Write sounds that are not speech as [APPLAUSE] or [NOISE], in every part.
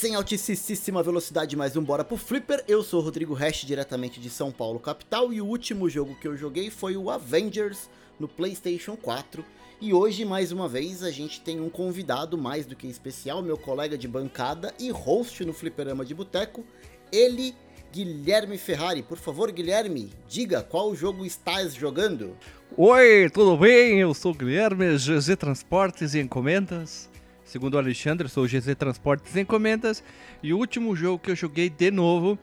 Recomeça em altíssima velocidade mais um Bora pro Flipper. Eu sou o Rodrigo Hash, diretamente de São Paulo, capital, e o último jogo que eu joguei foi o Avengers no PlayStation 4. E hoje, mais uma vez, a gente tem um convidado mais do que especial, meu colega de bancada e host no Fliperama de Boteco, ele, Guilherme Ferrari. Por favor, Guilherme, diga qual jogo estás jogando? Oi, tudo bem? Eu sou Guilherme, GZ Transportes e Encomendas. Segundo o Alexandre, sou GZ Transportes e Encomendas. E o último jogo que eu joguei de novo,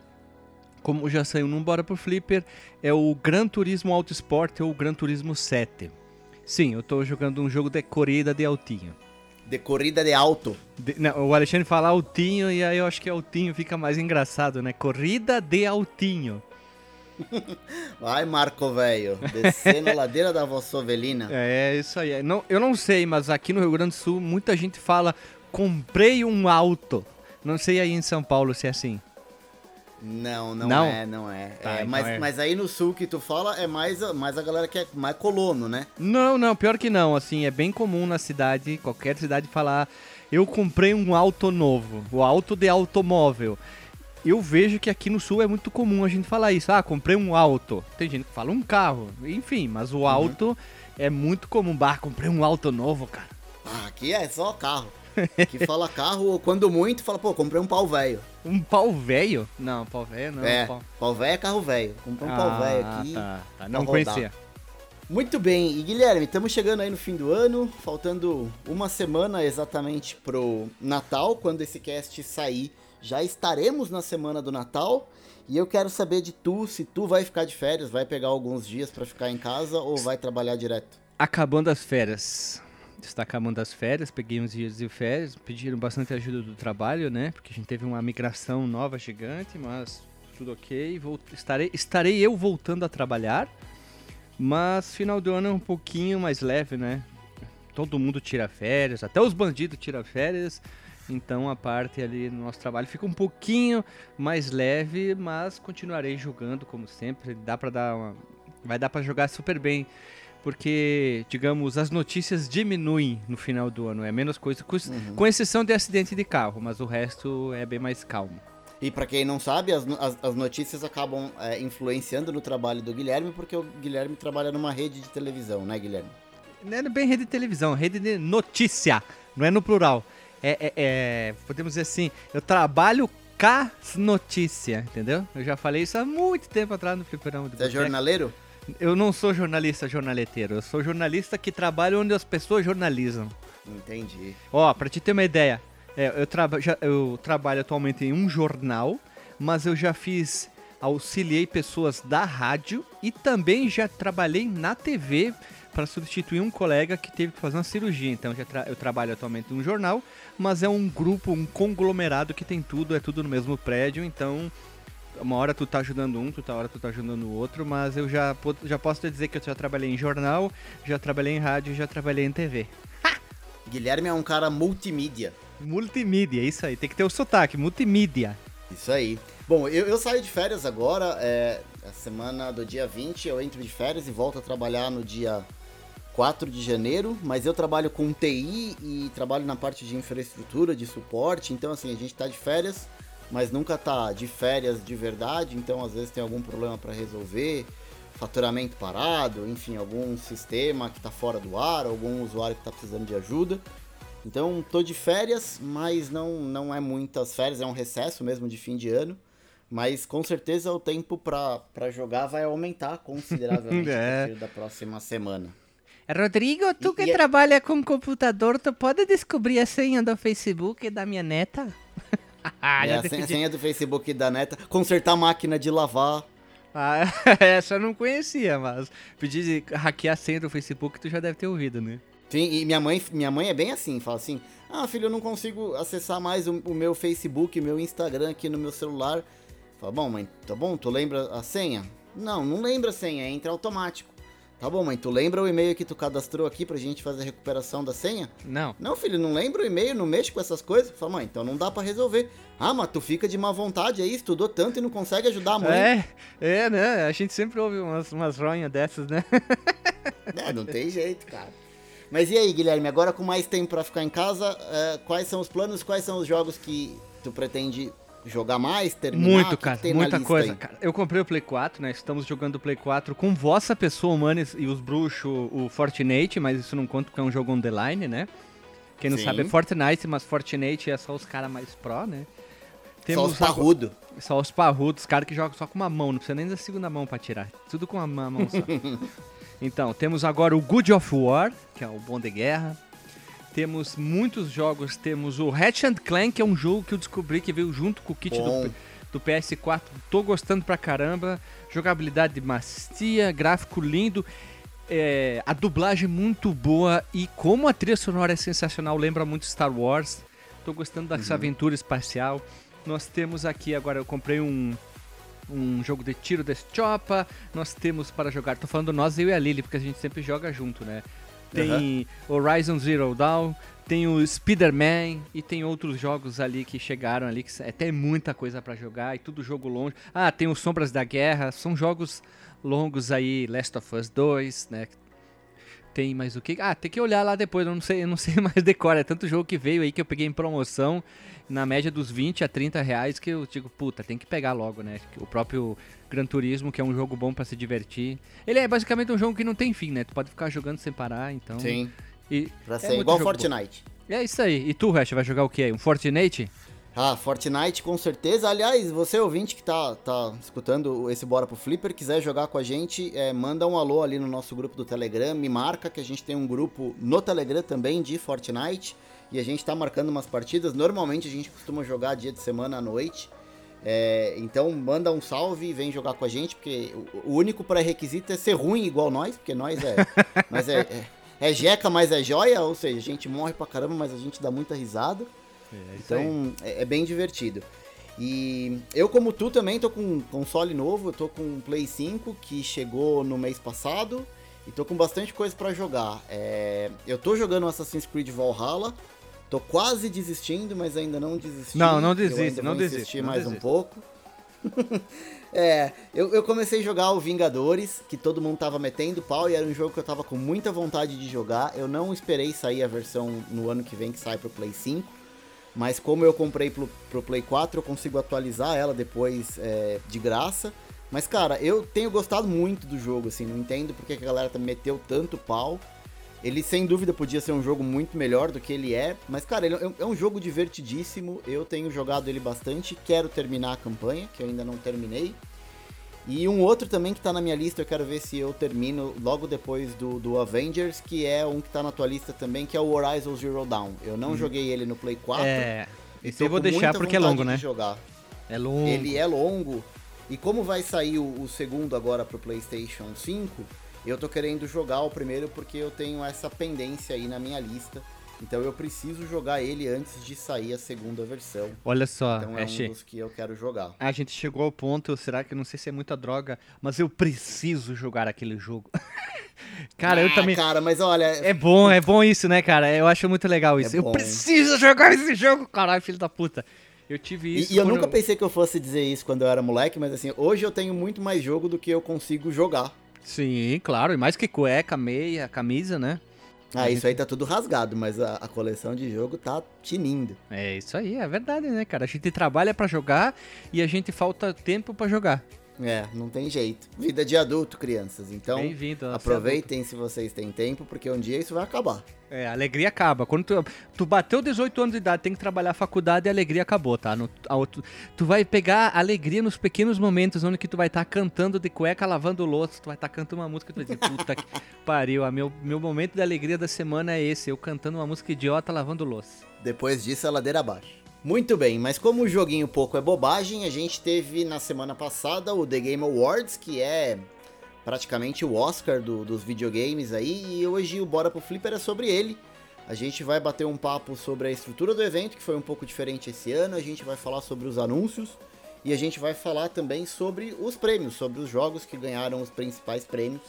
como já saiu num Bora pro Flipper, é o Gran Turismo Auto Sport ou Gran Turismo 7. Sim, eu tô jogando um jogo de corrida de altinho. De corrida de alto. De, não, o Alexandre fala altinho e aí eu acho que altinho fica mais engraçado, né? Corrida de altinho. [LAUGHS] Vai, Marco Velho, descendo a ladeira da Vossovelina. [LAUGHS] É, isso aí. Não, eu não sei, mas aqui no Rio Grande do Sul muita gente fala comprei um auto. Não sei aí em São Paulo se é assim. Não, não, não, é, não é. Tá, é, então mas, é. mas aí no sul que tu fala é mais, mais a galera que é mais colono, né? Não, não, pior que não. Assim, é bem comum na cidade, qualquer cidade, falar eu comprei um auto novo, o auto de automóvel eu vejo que aqui no sul é muito comum a gente falar isso. Ah, comprei um auto. Tem gente que fala um carro. Enfim, mas o uhum. auto é muito comum. Bah, comprei um auto novo, cara. Ah, aqui é só carro. [LAUGHS] Aqui fala carro, quando muito, fala, pô, comprei um pau velho. Um pau velho? Não, pau velho não. É, pau velho é carro velho. Comprei um ah, pau velho aqui. Tá, tá. Não conhecia. Muito bem, e Guilherme, estamos chegando aí no fim do ano, faltando uma semana exatamente pro Natal, quando esse cast sair já estaremos na semana do Natal e eu quero saber de tu se tu vai ficar de férias, vai pegar alguns dias para ficar em casa ou vai trabalhar direto. Acabando as férias. Está acabando as férias, peguei uns dias de férias, pediram bastante ajuda do trabalho, né? Porque a gente teve uma migração nova gigante, mas tudo ok. Vou, estarei, estarei eu voltando a trabalhar, mas final do ano é um pouquinho mais leve, né? Todo mundo tira férias, até os bandidos tiram férias. Então a parte ali no nosso trabalho fica um pouquinho mais leve, mas continuarei jogando como sempre. Dá para dar uma... vai dar para jogar super bem, porque digamos as notícias diminuem no final do ano, é menos coisa, com, uhum. com exceção de acidente de carro, mas o resto é bem mais calmo. E para quem não sabe, as, as, as notícias acabam é, influenciando no trabalho do Guilherme, porque o Guilherme trabalha numa rede de televisão, né, Guilherme? Não é bem rede de televisão, rede de notícia, não é no plural é, é, é, podemos dizer assim, eu trabalho com notícia, entendeu? Eu já falei isso há muito tempo atrás no fliperama do Você é jornaleiro? Eu não sou jornalista jornaleteiro, eu sou jornalista que trabalha onde as pessoas jornalizam. Entendi. Ó, pra te ter uma ideia, é, eu, traba, já, eu trabalho atualmente em um jornal, mas eu já fiz, auxiliei pessoas da rádio e também já trabalhei na TV para substituir um colega que teve que fazer uma cirurgia. Então tra eu trabalho atualmente em um jornal, mas é um grupo, um conglomerado que tem tudo, é tudo no mesmo prédio, então uma hora tu tá ajudando um, outra hora tu tá ajudando o outro, mas eu já, já posso te dizer que eu já trabalhei em jornal, já trabalhei em rádio, já trabalhei em TV. Ha! Guilherme é um cara multimídia. Multimídia, isso aí, tem que ter o sotaque, multimídia. Isso aí. Bom, eu, eu saio de férias agora, é, a semana do dia 20 eu entro de férias e volto a trabalhar no dia 4 de janeiro, mas eu trabalho com TI e trabalho na parte de infraestrutura, de suporte, então assim, a gente tá de férias, mas nunca tá de férias de verdade, então às vezes tem algum problema para resolver, faturamento parado, enfim, algum sistema que tá fora do ar, algum usuário que tá precisando de ajuda. Então, tô de férias, mas não não é muitas férias, é um recesso mesmo de fim de ano. Mas com certeza o tempo para jogar vai aumentar consideravelmente [LAUGHS] é. a partir da próxima semana. Rodrigo, tu que e, é- trabalha com computador, tu pode descobrir a senha do Facebook da minha neta? É, a senha, senha, do Facebook da neta, consertar a máquina de lavar. Ah, [LAUGHS] essa eu não conhecia, mas pedir hackear a senha do Facebook tu já deve ter ouvido, né? Sim, e minha mãe, minha mãe é bem assim, fala assim: Ah, filho, eu não consigo acessar mais o, o meu Facebook, meu Instagram aqui no meu celular. Fala, bom, mãe, tá bom, tu lembra a senha? Não, não lembra a senha, entra automático. Tá bom, mãe, tu lembra o e-mail que tu cadastrou aqui pra gente fazer a recuperação da senha? Não. Não, filho, não lembra o e-mail, não mexe com essas coisas? Fala, mãe, então não dá para resolver. Ah, mas tu fica de má vontade aí, estudou tanto e não consegue ajudar a mãe. É, é, né? A gente sempre ouve umas, umas ronhas dessas, né? [LAUGHS] É, não tem jeito, cara. Mas e aí, Guilherme, agora com mais tempo para ficar em casa, é, quais são os planos, quais são os jogos que tu pretende jogar mais, terminar? Muito, cara, muita coisa. Cara, eu comprei o Play 4, né? Estamos jogando o Play 4 com vossa pessoa humana e os bruxos, o Fortnite, mas isso não conta porque é um jogo on the line, né? Quem não Sim. sabe é Fortnite, mas Fortnite é só os caras mais pró, né? Temos só os parrudos. Só os parrudos, os caras que jogam só com uma mão, não precisa nem da segunda mão pra tirar. Tudo com uma mão só. [LAUGHS] então, temos agora o Good of War, que é o bom de guerra. Temos muitos jogos, temos o Hatch Clank, que é um jogo que eu descobri que veio junto com o kit do, do PS4. Tô gostando pra caramba. Jogabilidade macia, gráfico lindo. É, a dublagem muito boa e como a trilha sonora é sensacional, lembra muito Star Wars. Tô gostando dessa uhum. aventura espacial. Nós temos aqui, agora eu comprei um, um jogo de tiro da Chopa. Nós temos para jogar, tô falando nós, eu e a Lily, porque a gente sempre joga junto, né? Tem uhum. Horizon Zero Dawn, tem o Spider-Man e tem outros jogos ali que chegaram ali, que é até muita coisa para jogar e tudo jogo longe. Ah, tem os Sombras da Guerra, são jogos longos aí, Last of Us 2, né? Tem mais o que? Ah, tem que olhar lá depois, eu não sei, eu não sei [LAUGHS] mais decora. É tanto jogo que veio aí que eu peguei em promoção na média dos 20 a 30 reais que eu digo, puta, tem que pegar logo, né? O próprio Gran Turismo, que é um jogo bom para se divertir. Ele é basicamente um jogo que não tem fim, né? Tu pode ficar jogando sem parar, então. Sim. E pra é ser igual Fortnite. Bom. É isso aí. E tu, Hash, vai jogar o quê? Um Fortnite? Ah, Fortnite com certeza. Aliás, você ouvinte que tá, tá escutando esse Bora pro Flipper, quiser jogar com a gente, é, manda um alô ali no nosso grupo do Telegram, me marca que a gente tem um grupo no Telegram também de Fortnite e a gente tá marcando umas partidas. Normalmente a gente costuma jogar dia de semana à noite. É, então manda um salve e vem jogar com a gente, porque o, único pré-requisito é ser ruim igual nós, porque nós é. [LAUGHS] nós é, é, é jeca, mas é joia, ou seja, a gente morre pra caramba, mas a gente dá muita risada. É então é, é, bem divertido. E eu, como tu, também tô com um console novo, eu tô com um Play 5 que chegou no mês passado e tô com bastante coisa para jogar. É, eu tô jogando Assassin's Creed Valhalla, tô quase desistindo, mas ainda não desisti. Não, não desiste, não desiste. mais um pouco. [LAUGHS] é, eu, eu, comecei a jogar o Vingadores, que todo mundo tava metendo pau, e era um jogo que eu tava com muita vontade de jogar. Eu não esperei sair a versão no ano que vem que sai pro Play 5. Mas como eu comprei pro, pro Play 4, eu consigo atualizar ela depois é, de graça. Mas, cara, eu tenho gostado muito do jogo, assim, não entendo porque a galera tá meteu tanto pau. Ele, sem dúvida, podia ser um jogo muito melhor do que ele é. Mas, cara, ele é, é um jogo divertidíssimo. Eu tenho jogado ele bastante. Quero terminar a campanha, que eu ainda não terminei. E um outro também que tá na minha lista, eu quero ver se eu termino logo depois do, do Avengers, que é um que tá na tua lista também, que é o Horizon Zero Dawn. Eu não uhum. joguei ele no Play 4. É. Esse eu vou deixar porque é longo, né? Jogar. É longo. Ele é longo. E como vai sair o, o segundo agora pro PlayStation 5, eu tô querendo jogar o primeiro porque eu tenho essa pendência aí na minha lista então eu preciso jogar ele antes de sair a segunda versão. Olha só, então é Ash, um dos que eu quero jogar. A gente chegou ao ponto, será que não sei se é muita droga, mas eu preciso jogar aquele jogo. [LAUGHS] cara, ah, eu também. Cara, mas olha. É bom, é bom isso, né, cara? Eu acho muito legal isso. É eu preciso jogar esse jogo, caralho, filho da puta. Eu tive isso. E, e eu nunca eu... pensei que eu fosse dizer isso quando eu era moleque, mas assim, hoje eu tenho muito mais jogo do que eu consigo jogar. Sim, claro, e mais que cueca, meia, camisa, né? Ah, isso aí tá tudo rasgado, mas a, a, coleção de jogo tá tinindo. É isso aí, é verdade, né, cara? A gente trabalha para jogar e a gente falta tempo para jogar. É, não tem jeito. Vida de adulto, crianças. Então, aproveitem se vocês têm tempo, porque um dia isso vai acabar. É, a alegria acaba. Quando tu, tu bateu 18 anos de idade, tem que trabalhar a faculdade, a alegria acabou, tá? No, a, tu, tu, vai pegar alegria nos pequenos momentos onde que tu vai estar tá cantando de cueca, lavando louça, tu vai estar tá cantando uma música e tu vai dizer, puta que [LAUGHS] pariu, a meu, meu momento de alegria da semana é esse, eu cantando uma música idiota lavando louça. Depois disso, a ladeira abaixo. Muito bem, mas como o joguinho pouco é bobagem, a gente teve na semana passada o The Game Awards, que é praticamente o Oscar do, dos videogames aí, e hoje o Bora pro Flipper é sobre ele. A gente vai bater um papo sobre a estrutura do evento, que foi um pouco diferente esse ano, a gente vai falar sobre os anúncios, e a gente vai falar também sobre os prêmios, sobre os jogos que ganharam os principais prêmios.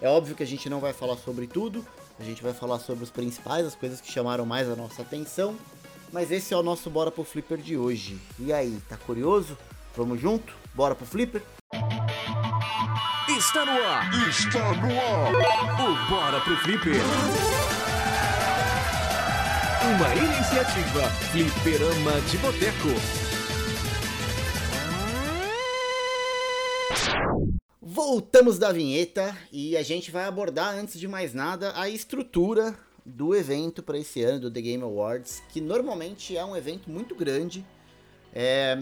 É óbvio que a gente não vai falar sobre tudo, a gente vai falar sobre os principais, as coisas que chamaram mais a nossa atenção. Mas esse é o nosso Bora pro Flipper de hoje. E aí, tá curioso? Vamos junto? Bora pro Flipper? Está no ar! Está no ar! O Bora pro Flipper! Uma iniciativa Fliperama de Boteco. Voltamos da vinheta e a gente vai abordar, antes de mais nada, a estrutura do evento para esse ano do The Game Awards, que normalmente é um evento muito grande. É,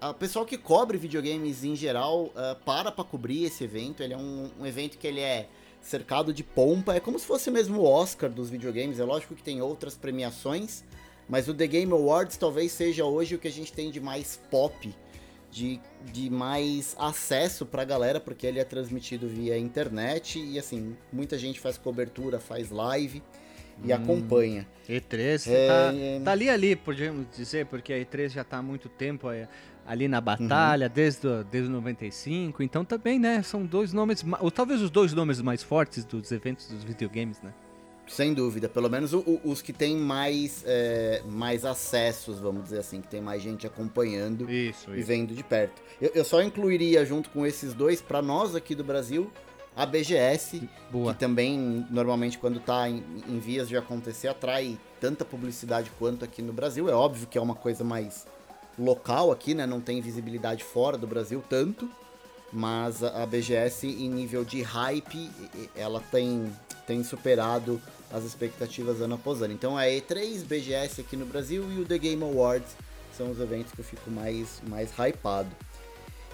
o pessoal que cobre videogames em geral uh, para para cobrir esse evento. Ele é um, um, evento que ele é cercado de pompa, é como se fosse mesmo o Oscar dos videogames. É lógico que tem outras premiações, mas o The Game Awards talvez seja hoje o que a gente tem de mais pop de, de mais acesso pra galera, porque ele é transmitido via internet e assim, muita gente faz cobertura, faz live e hum, acompanha. E3 é... tá, tá, ali ali, podemos dizer, porque a E3 já tá há muito tempo ali na batalha, uhum. desde, desde 95, então também, né, são dois nomes, ou talvez os dois nomes mais fortes dos eventos dos videogames, né? Sem dúvida, pelo menos o, o, os que têm mais, é, mais acessos, vamos dizer assim, que tem mais gente acompanhando isso, e isso. vendo de perto. Eu, eu, só incluiria junto com esses dois, para nós aqui do Brasil, a BGS, Boa. que também normalmente quando está em, em, vias de acontecer atrai tanta publicidade quanto aqui no Brasil. É óbvio que é uma coisa mais local aqui, né? Não tem visibilidade fora do Brasil tanto, mas a, BGS em nível de hype, ela tem, tem superado as expectativas ano após ano. Então a E3, BGS aqui no Brasil e o The Game Awards são os eventos que eu fico mais, mais hypado.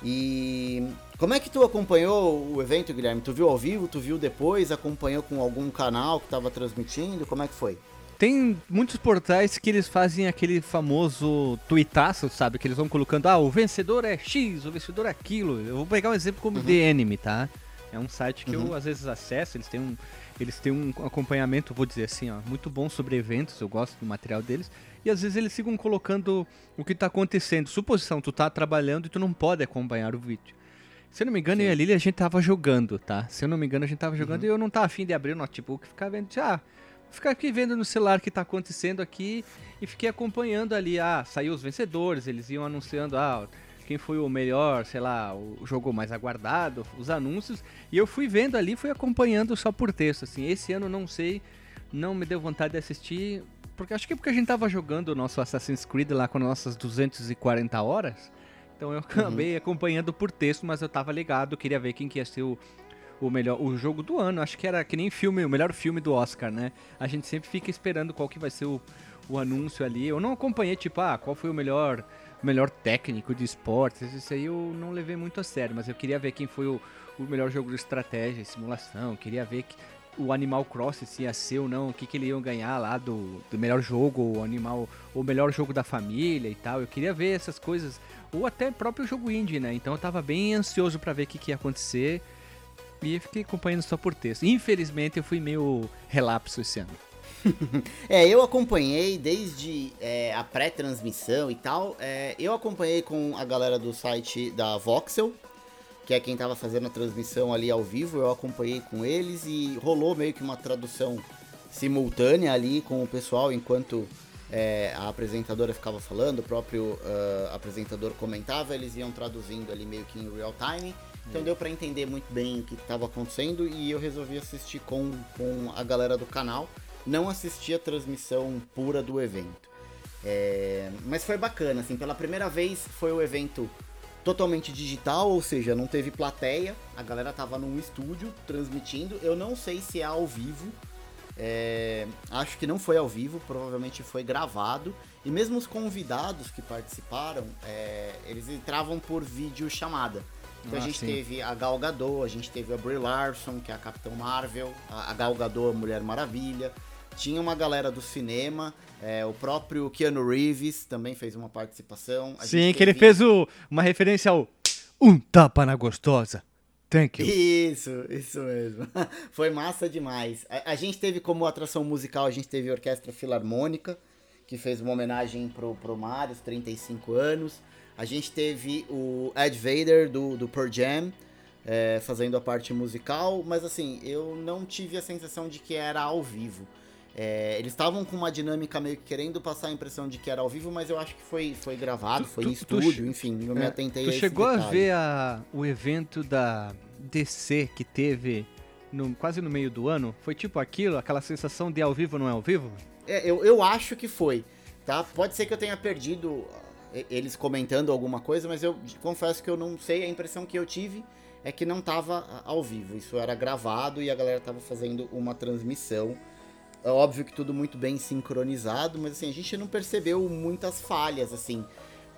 E como é que tu acompanhou o evento, Guilherme? Tu viu ao vivo, tu viu depois, acompanhou com algum canal que estava transmitindo? Como é que foi? Tem muitos portais que eles fazem aquele famoso tuitaço, sabe? Que eles vão colocando, ah, o vencedor é X, o vencedor é aquilo. Eu vou pegar um exemplo como uhum. The Enemy, tá? É um site que uhum. eu às vezes acesso, eles têm um eles têm um acompanhamento, vou dizer assim, ó, muito bom sobre eventos, eu gosto do material deles. E às vezes eles ficam colocando o que está acontecendo. Suposição, tu tá trabalhando e tu não pode acompanhar o vídeo. Se eu não me engano, Sim. eu e a Lili a gente tava jogando, tá? Se eu não me engano, a gente tava jogando uhum. e eu não tava afim de abrir o notebook e ficar vendo. Ah, ficar aqui vendo no celular o que tá acontecendo aqui e fiquei acompanhando ali. Ah, saiu os vencedores, eles iam anunciando, ah, quem foi o melhor, sei lá, o jogo mais aguardado, os anúncios. E eu fui vendo ali, fui acompanhando só por texto, assim. Esse ano não sei, não me deu vontade de assistir, porque acho que é porque a gente tava jogando o nosso Assassin's Creed lá com nossas 240 horas. Então eu acabei uhum. acompanhando por texto, mas eu tava ligado, queria ver quem que ia ser o, o melhor o jogo do ano. Acho que era que nem filme, o melhor filme do Oscar, né? A gente sempre fica esperando qual que vai ser o, o anúncio ali. Eu não acompanhei tipo, ah, qual foi o melhor melhor técnico de esportes. Isso aí eu não levei muito a sério, mas eu queria ver quem foi o, o melhor jogo de estratégia e simulação. Queria ver que, o Animal Crossing se ia ser ou não, o que, que ele iam ganhar lá do, do melhor jogo, o animal, o melhor jogo da família e tal. Eu queria ver essas coisas, ou até próprio jogo indie, né? Então eu tava bem ansioso para ver o que, que ia acontecer e fiquei acompanhando só por texto. Infelizmente eu fui meio relapso esse ano. [LAUGHS] é, eu acompanhei desde é, a pré-transmissão e tal. É, eu acompanhei com a galera do site da Voxel, que é quem tava fazendo a transmissão ali ao vivo. Eu acompanhei com eles e rolou meio que uma tradução simultânea ali com o pessoal enquanto é, a apresentadora ficava falando, o próprio uh, apresentador comentava, eles iam traduzindo ali meio que em real time. Então hum. deu para entender muito bem o que estava acontecendo e eu resolvi assistir com, com a galera do canal não assisti a transmissão pura do evento. É, mas foi bacana, assim, pela primeira vez foi o evento totalmente digital, ou seja, não teve plateia, a galera tava num estúdio transmitindo. Eu não sei se é ao vivo, é, acho que não foi ao vivo, provavelmente foi gravado. E mesmo os convidados que participaram, é, eles entravam por vídeo chamada. Então ah, a gente sim. teve a Gal Gadot, a gente teve a Brie Larson, que é a Capitão Marvel, a Gal Gadot, a Mulher Maravilha, tinha uma galera do cinema, é, o próprio Keanu Reeves também fez uma participação. A Sim, que teve... ele fez o, uma referência ao Um Tapa na Gostosa. Thank you. Isso, isso mesmo. [LAUGHS] Foi massa demais. A, a, gente teve como atração musical, a gente teve a Orquestra Filarmônica, que fez uma homenagem pro, pro os 35 anos. A gente teve o Ed Vader, do, do Pearl Jam, é, fazendo a parte musical, mas assim, eu não tive a sensação de que era ao vivo. É, eles estavam com uma dinâmica meio que querendo passar a impressão de que era ao vivo, mas eu acho que foi, foi gravado, tu, foi tu, em estúdio, tu, enfim, eu é, me atentei tu a chegou a ver a, o evento da DC que teve no, quase no meio do ano, foi tipo aquilo, aquela sensação de ao vivo não é ao vivo? É, eu, eu acho que foi, tá? Pode ser que eu tenha perdido eh, eles comentando alguma coisa, mas eu confesso que eu não sei, a impressão que eu tive é que não tava ao vivo, isso era gravado e a galera tava fazendo uma transmissão. É óbvio que tudo muito bem sincronizado, mas assim, a gente não percebeu muitas falhas, assim.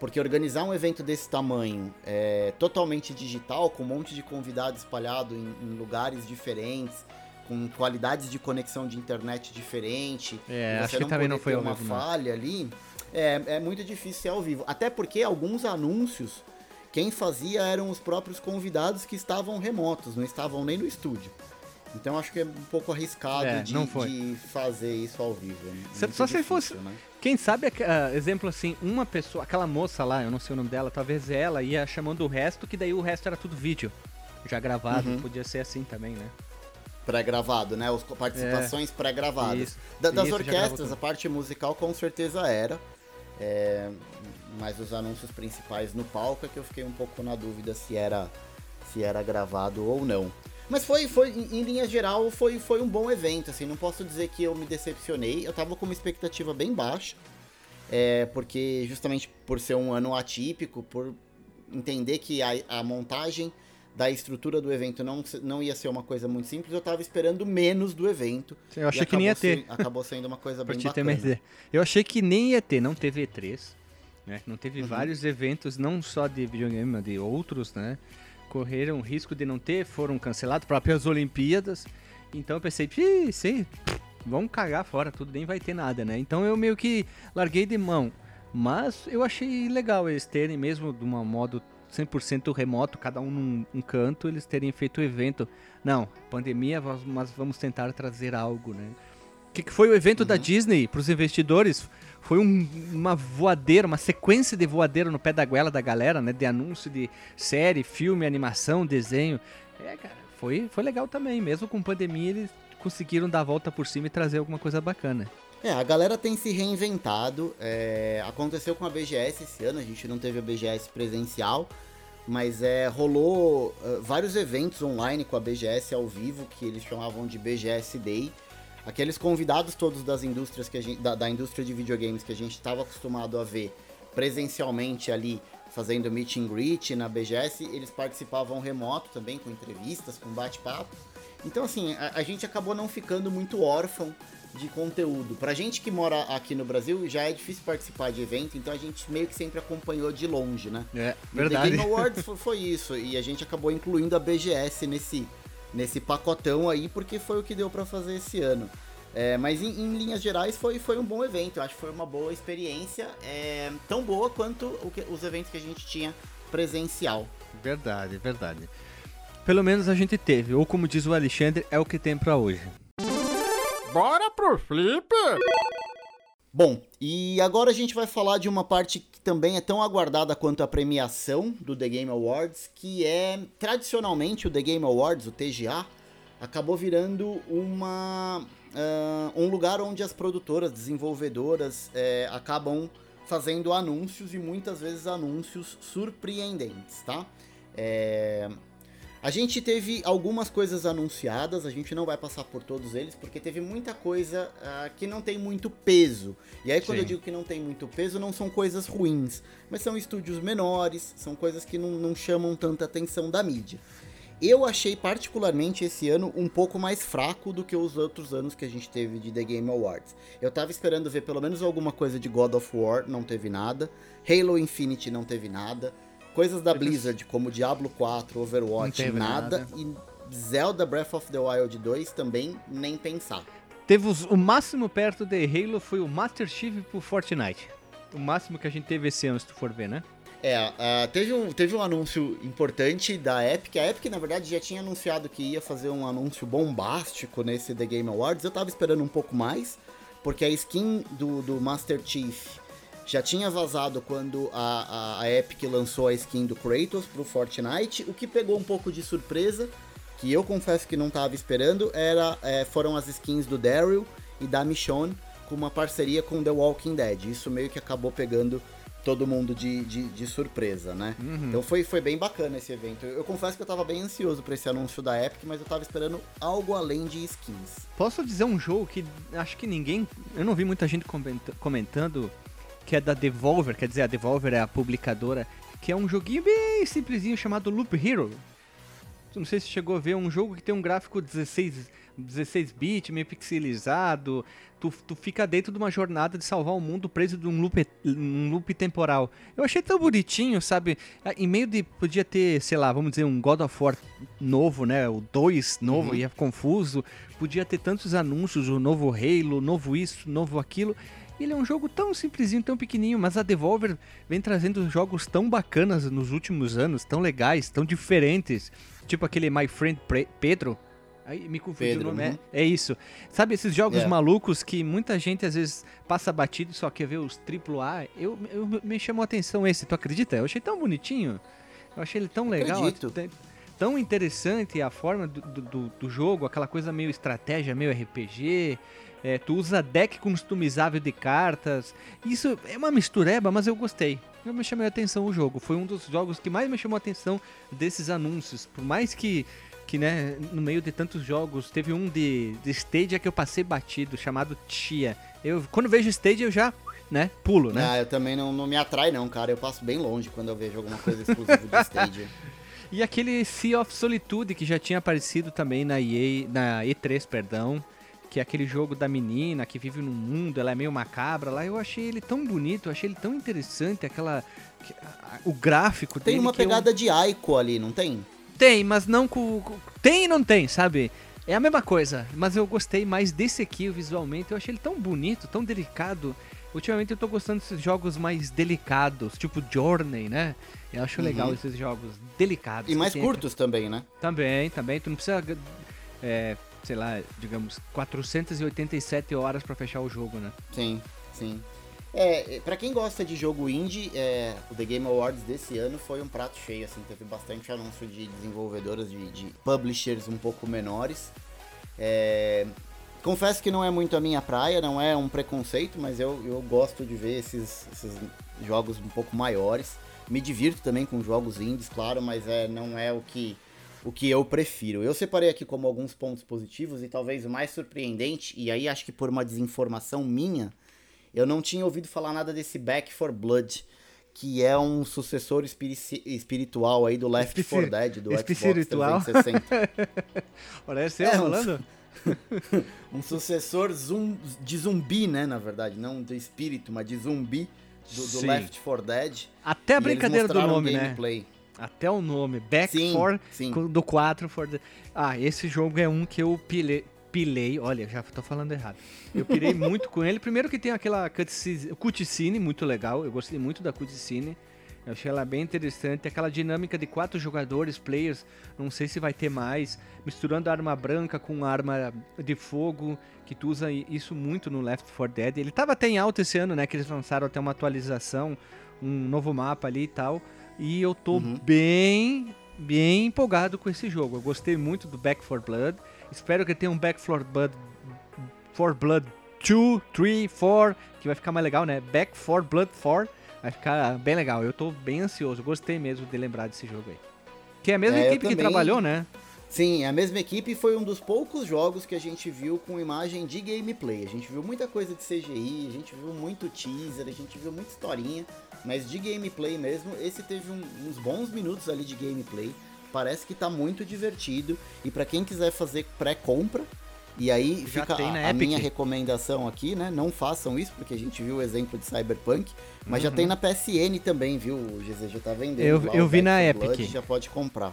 Porque organizar um evento desse tamanho, é, totalmente digital, com um monte de convidados espalhados em, em lugares diferentes, com qualidades de conexão de internet diferente, É, acho que também não foi uma vivo, não. falha ali, é, é muito difícil ser ao vivo. Até porque alguns anúncios, quem fazia eram os próprios convidados que estavam remotos, não estavam nem no estúdio. Então acho que é um pouco arriscado É, de, de fazer isso ao vivo. é Se- muito só se difícil, fosse- né? Quem sabe, ah, exemplo assim, uma pessoa, aquela moça lá, eu não sei o nome dela, talvez ela ia chamando o resto, que daí o resto era tudo vídeo. Já gravado, Uhum. podia ser assim também, né? Pré-gravado, né? Os participações pré-gravadas. É. Isso, Da- das isso, orquestras, a parte musical com certeza era. É, mas os anúncios principais no palco é que eu fiquei um pouco na dúvida se era se era gravado ou não. Mas foi, foi em, em linha geral, foi, foi um bom evento, assim, não posso dizer que eu me decepcionei. Eu tava com uma expectativa bem baixa, é, porque justamente por ser um ano atípico, por entender que a, a montagem da estrutura do evento não, não ia ser uma coisa muito simples, eu tava esperando menos do evento. Eu achei que nem ia ter. acabou sendo uma coisa [LAUGHS] bem ter bacana. ideia. Eu achei que nem ia ter, não teve E3, né? Não teve Uhum. vários eventos, não só de videogame, mas de outros, né? Correram risco de não ter, foram cancelados, próprias Olimpíadas. Então eu pensei, "Ih, sim, vamos cagar fora, tudo nem vai ter nada, né? Então eu meio que larguei de mão. Mas eu achei legal eles terem, mesmo de um modo 100% remoto, cada um num um canto, eles terem feito o evento. Não, pandemia, mas vamos tentar trazer algo, né? O que, que foi o evento da Disney para os investidores? Foi um- uma voadeira, uma sequência de voadeira no pé da goela da galera, né? De anúncio de série, filme, animação, desenho. É, cara, foi, foi legal também. Mesmo com pandemia, eles conseguiram dar a volta por cima e trazer alguma coisa bacana. É, a galera tem se reinventado. é, aconteceu com a BGS esse ano, a gente não teve a BGS presencial, mas é, rolou é, vários eventos online com a BGS ao vivo, que eles chamavam de BGS Day. Aqueles convidados todos das indústrias que gente, da, da indústria de videogames que a gente estava acostumado a ver presencialmente ali fazendo meet and greet na BGS, eles participavam remoto também, com entrevistas, com bate-papo. Então, assim, a, a gente acabou não ficando muito órfão de conteúdo. Pra gente que mora aqui no Brasil, já é difícil participar de evento, então a gente meio que sempre acompanhou de longe, né? É, E o The Game [LAUGHS] Awards foi, foi isso, e a gente acabou incluindo a BGS nesse, nesse pacotão aí, porque foi o que deu pra fazer esse ano. É, mas em, em linhas gerais foi, foi um bom evento, eu acho que foi uma boa experiência, é, tão boa quanto o que- os eventos que a gente tinha presencial. Verdade, verdade. Pelo menos a gente teve, ou como diz o Alexandre, é o que tem pra hoje. Bora pro flip! Bom, e agora a gente vai falar de uma parte que também é tão aguardada quanto a premiação do The Game Awards, que é tradicionalmente o The Game Awards, o TGA, acabou virando uma ah, um lugar onde as produtoras, desenvolvedoras eh, acabam fazendo anúncios e muitas vezes anúncios surpreendentes, tá? É, a gente teve algumas coisas anunciadas, a gente não vai passar por todos eles, porque teve muita coisa ah, que não tem muito peso. E aí, quando Sim. eu digo que não tem muito peso, não são coisas ruins, mas são estúdios menores, são coisas que não, não chamam tanta atenção da mídia. Eu achei particularmente esse ano um pouco mais fraco do que os outros anos que a gente teve de The Game Awards. Eu tava esperando ver pelo menos alguma coisa de God of War, não teve nada. Halo Infinite não teve nada. Coisas da Blizzard, como Diablo 4, Não Overwatch, nada. nada. E Zelda Breath of the Wild 2 também nem pensar. Teve os- o máximo perto de Halo foi o Master Chief pro Fortnite. O máximo que a gente teve esse ano, se tu for ver, né? É, ah, teve, um, teve um anúncio importante da Epic. A Epic, na verdade, já tinha anunciado que ia fazer um anúncio bombástico nesse The Game Awards. Eu tava esperando um pouco mais, porque a skin do, do Master Chief já tinha vazado quando a, a, a Epic lançou a skin do Kratos pro Fortnite. O que pegou um pouco de surpresa, que eu confesso que não tava esperando, era, é, foram as skins do Daryl e da Michonne com uma parceria com The Walking Dead. Isso meio que acabou pegando todo mundo de, de, de surpresa, né? Uhum. Então foi, foi bem bacana esse evento. Eu, eu confesso que eu tava bem ansioso pra esse anúncio da Epic, mas eu tava esperando algo além de skins. Posso dizer um jogo que acho que ninguém. Eu não vi muita gente comenta- comentando, que é da Devolver, quer dizer, a Devolver é a publicadora, que é um joguinho bem simplesinho chamado Loop Hero. Não sei se chegou a ver, um jogo que tem um gráfico 16, 16 bit, meio pixelizado. Tu, tu fica dentro de uma jornada de salvar o mundo preso de um loop, um loop temporal. Eu achei tão bonitinho, sabe? Ah, Em meio de. Podia ter, sei lá, vamos dizer, um God of War novo, né? O 2 novo, ia confuso. Podia ter tantos anúncios, o novo Halo, novo isso, novo aquilo. Ele é um jogo tão simplesinho, tão pequenininho, mas a Devolver vem trazendo jogos tão bacanas nos últimos anos, tão legais, tão diferentes. Tipo aquele My Friend Pedro. Aí me confundi Pedro, o nome. É- uhum. É, isso. Sabe esses jogos É. malucos que muita gente às vezes passa batido e só quer ver os AAA? Eu, eu me chamou a atenção esse, tu acredita? Eu achei tão bonitinho. Eu achei ele tão legal. Acredito. até- Tão interessante a forma do, do- do jogo, aquela coisa meio estratégia, meio RPG. É, tu usa deck customizável de cartas. Isso é uma mistureba, mas eu gostei. Eu me chamei a atenção o jogo. Foi um dos jogos que mais me chamou a atenção desses anúncios. Por mais que, que né, no meio de tantos jogos, teve um de, de Stadia que eu passei batido, chamado Tia. Eu, quando vejo Stadia, eu já, né, pulo, né? Ah, eu também não, não me atrai não, cara. Eu passo bem longe quando eu vejo alguma coisa exclusiva de Stadia. [LAUGHS] E aquele Sea of Solitude que já tinha aparecido também na EA, na E3, perdão, que é aquele jogo da menina que vive num mundo, ela é meio macabra lá. Eu achei ele tão bonito, eu achei ele tão interessante, aquela o gráfico Tem uma eu- pegada de Aiko ali, não tem? Tem, mas não com, tem e não tem, sabe? É a mesma coisa, mas eu gostei mais desse aqui visualmente. Eu achei ele tão bonito, tão delicado. Ultimamente eu tô gostando desses jogos mais delicados, tipo Journey, né? Eu acho Uhum. legal esses jogos delicados. E mais tem curtos também, né? também, também. Tu não precisa, é, sei lá, digamos, 487 horas pra fechar o jogo, né? Sim, sim. É, pra quem gosta de jogo indie, é, o The Game Awards desse ano foi um prato cheio, assim, teve bastante anúncio de desenvolvedoras, de, de publishers um pouco menores. É, confesso que não é muito a minha praia, não é um preconceito, mas eu, eu gosto de ver esses, esses jogos um pouco maiores. Me divirto também com jogos indies, claro, mas é, não é o que, o que eu prefiro. Eu separei aqui como alguns pontos positivos e talvez o mais surpreendente, e aí acho que por uma desinformação minha, eu não tinha ouvido falar nada desse Back for Blood, que é um sucessor espiri- espiritual aí do Left Especi- 4 Dead, do Xbox espiritual? 360. Olha, você É, um- falando? [LAUGHS] um sucessor zum- de zumbi, né, na verdade, não de espírito, mas de zumbi do, do. Left 4 Dead. Até a brincadeira do nome, né? Até o nome. Back Sim, for sim. do 4 for the... Ah, esse jogo é um que eu pilei, pilei. Olha, já tô falando errado. Eu pirei [LAUGHS] muito com ele. Primeiro que tem aquela cutscene, cutscene muito legal. Eu gostei muito da cutscene. Eu achei ela bem interessante. Aquela dinâmica de quatro jogadores, players. Não sei se vai ter mais. Misturando arma branca com arma de fogo. Que tu usa isso muito no Left 4 Dead. Ele tava até em alta esse ano, né? Que eles lançaram até uma atualização. Um novo mapa ali e tal. E eu tô Uhum. bem, bem empolgado com esse jogo. Eu gostei muito do Back 4 Blood. Espero que tenha um Back 4 Blood, 4 Blood 2, 3, 4, que vai ficar mais legal, né? Back 4 Blood 4. Vai ficar bem legal. Eu tô bem ansioso. Gostei mesmo de lembrar desse jogo aí. Que é a mesma É, equipe que trabalhou, né? Sim, a mesma equipe foi um dos poucos jogos que a gente viu com imagem de gameplay. A gente viu muita coisa de CGI, a gente viu muito teaser, a gente viu muita historinha, mas de gameplay mesmo, esse teve um- uns bons minutos ali de gameplay. Parece que tá muito divertido e pra quem quiser fazer pré-compra, e aí Já fica a, a minha recomendação aqui, né? Não façam isso, porque a gente viu o exemplo de Cyberpunk, mas já Uhum. tem na PSN também, viu? O GZ já tá vendendo. Eu- eu vi na 4 Epic. Blood, já pode comprar.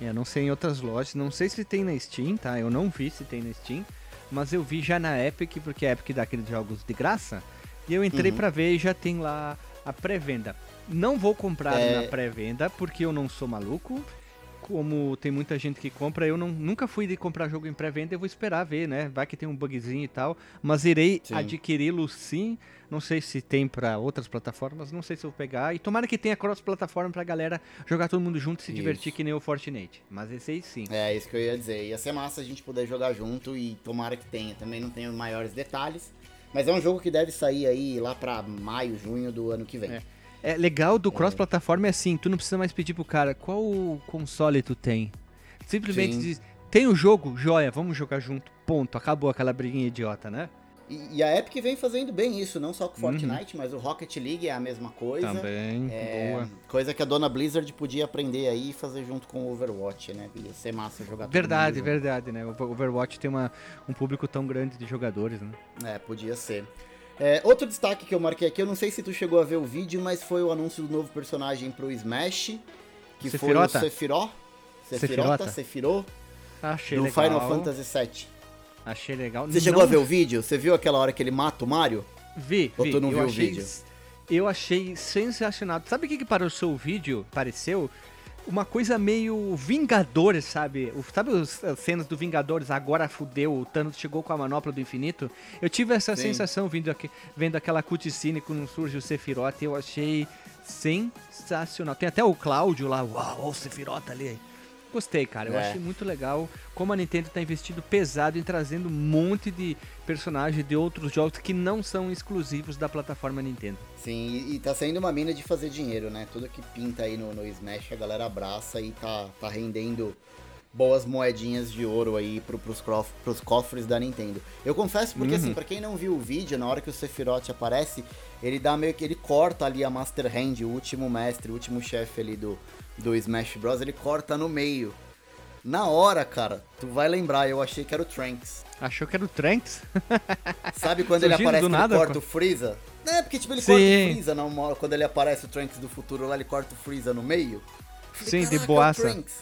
Eu não sei em outras lojas, não sei se tem na Steam, tá? Eu não vi se tem na Steam, mas eu vi já na Epic, porque a Epic dá aqueles jogos de graça, e eu entrei Uhum. pra ver e já tem lá a pré-venda. Não vou comprar É. na pré-venda, porque eu não sou maluco. Como tem muita gente que compra, eu não, nunca fui de comprar jogo em pré-venda, eu vou esperar ver, né? Vai que tem um bugzinho e tal, mas irei adquiri-lo sim. Não sei se tem pra outras plataformas, não sei se eu vou pegar. E tomara que tenha cross-plataforma pra galera jogar todo mundo junto e se Isso. divertir que nem o Fortnite. Mas esse aí sim. É, isso que eu ia dizer. Ia ser massa a gente poder jogar junto e tomara que tenha. Também não tenho maiores detalhes. Mas é um jogo que deve sair aí lá pra maio, junho do ano que vem. É. é legal do cross-plataforma é assim, tu não precisa mais pedir pro cara qual console tu tem. Simplesmente Sim. diz, tem o jogo? Joia, vamos jogar junto. Ponto. Acabou aquela briguinha idiota, né? E, e a Epic vem fazendo bem isso, não só com Uhum. Fortnite, mas o Rocket League é a mesma coisa. Também. É, Boa. coisa que a dona Blizzard podia aprender aí e fazer junto com o Overwatch, né? Ia ser massa jogar Verdade, verdade, né? O Overwatch tem uma, um público tão grande de jogadores, né? É, podia ser. É, outro destaque que eu marquei aqui, eu não sei se tu chegou a ver o vídeo, mas foi o anúncio do novo personagem pro Smash, que Sephiroth? foi o Sephiroth. Sephiroth? Sephiroth, Achei do legal. Final Fantasy VII. Achei legal. Você chegou Não a ver o vídeo? Você viu aquela hora que ele mata o Mario? Vi, Ou vi. tu não eu viu o achei, vídeo? Eu achei sensacional. Sabe o que que pareceu o vídeo? Pareceu uma coisa meio Vingadores, sabe? O- sabe as cenas do Vingadores, agora fudeu, o Thanos chegou com a manopla do infinito? Eu tive essa Sim. sensação vindo aqui, vendo aquela cutscene quando surge o Sephiroth, eu achei sensacional. Tem até o Cláudio lá, uau, o Sephiroth ali. Gostei, cara. Eu É. achei muito legal como a Nintendo tá investindo pesado em trazendo um monte de personagens de outros jogos que não são exclusivos da plataforma Nintendo. Sim, e, e tá sendo uma mina de fazer dinheiro, né? Tudo que pinta aí no, no Smash a galera abraça e tá, tá rendendo boas moedinhas de ouro aí pro, pros, crof- pros cofres da Nintendo. Eu confesso porque, Uhum. assim, pra quem não viu o vídeo, na hora que o Sephiroth aparece, ele dá meio que. ele corta ali a Master Hand, o último mestre, o último chefe ali do, do Smash Bros. Ele corta no meio. Na hora, cara, tu vai lembrar, eu achei que era o Trunks. Achou que era o Trunks? [LAUGHS] Sabe quando ele aparece nada, ele corta o Freeza? É, porque tipo, ele Sim. corta o Freeza, não, hora, quando ele aparece o Trunks do futuro lá, ele corta o Freeza no meio. Falei, Sim, de "Caraca, é o boaça." Trunks.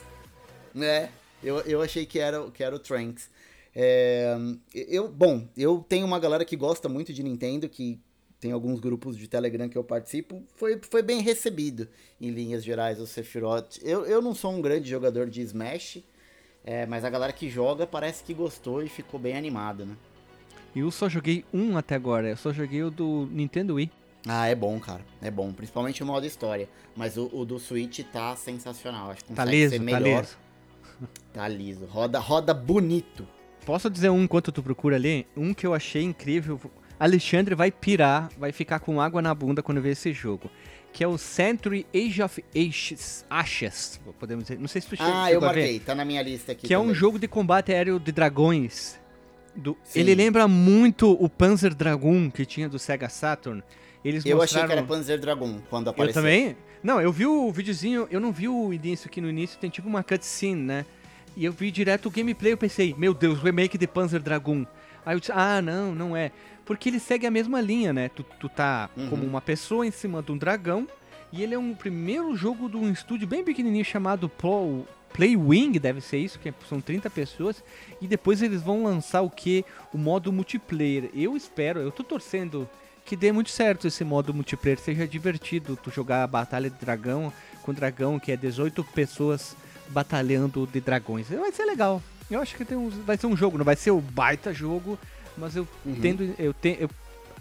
É, eu, eu achei que era, que era o Trunks. É, eu, bom, eu tenho uma galera que gosta muito de Nintendo, que tem alguns grupos de Telegram que eu participo, foi, foi bem recebido, em linhas gerais, o Sephiroth. Eu, eu não sou um grande jogador de Smash, é, mas a galera que joga parece que gostou e ficou bem animada, né? Eu só joguei um até agora. Eu só joguei o do Nintendo Wii. Ah, é bom, cara. É bom. Principalmente o modo história. Mas o, o do Switch tá sensacional. Acho que Tá liso, ser tá melhor. liso. [LAUGHS] Tá liso. Roda, roda bonito. Posso dizer um enquanto tu procura ali? Um que eu achei incrível. Alexandre vai pirar, vai ficar com água na bunda quando ver esse jogo. Que é o Century Age of Ashes. Ashes podemos dizer. Não sei se tu Ah, eu chegou a ver. marquei. Tá na minha lista aqui. Que é um também. jogo de combate aéreo de dragões. Do-. Ele lembra muito o Panzer Dragoon que tinha do Sega Saturn. Eles Eu achei mostraram... que era Panzer Dragon quando Eu apareceu. também? Não, eu vi o videozinho, eu não vi o início, que no início tem tipo uma cutscene, né? E eu vi direto o gameplay, eu pensei, meu Deus, remake de Panzer Dragoon. Aí eu disse, ah, não, não é. Porque ele segue a mesma linha, né? Tu, tu tá Uhum. como uma pessoa em cima de um dragão, e ele é um primeiro jogo de um estúdio bem pequenininho chamado Pro, Playwing, deve ser isso, que são 30 pessoas, e depois eles vão lançar o que? O modo multiplayer. Eu espero, eu tô torcendo que dê muito certo esse modo multiplayer, seja divertido tu jogar a batalha de dragão com dragão, que é 18 pessoas batalhando de dragões. Vai ser legal. Eu acho que tem uns, vai ser um jogo, não vai ser o baita jogo, mas eu Uhum. tendo, eu, te, eu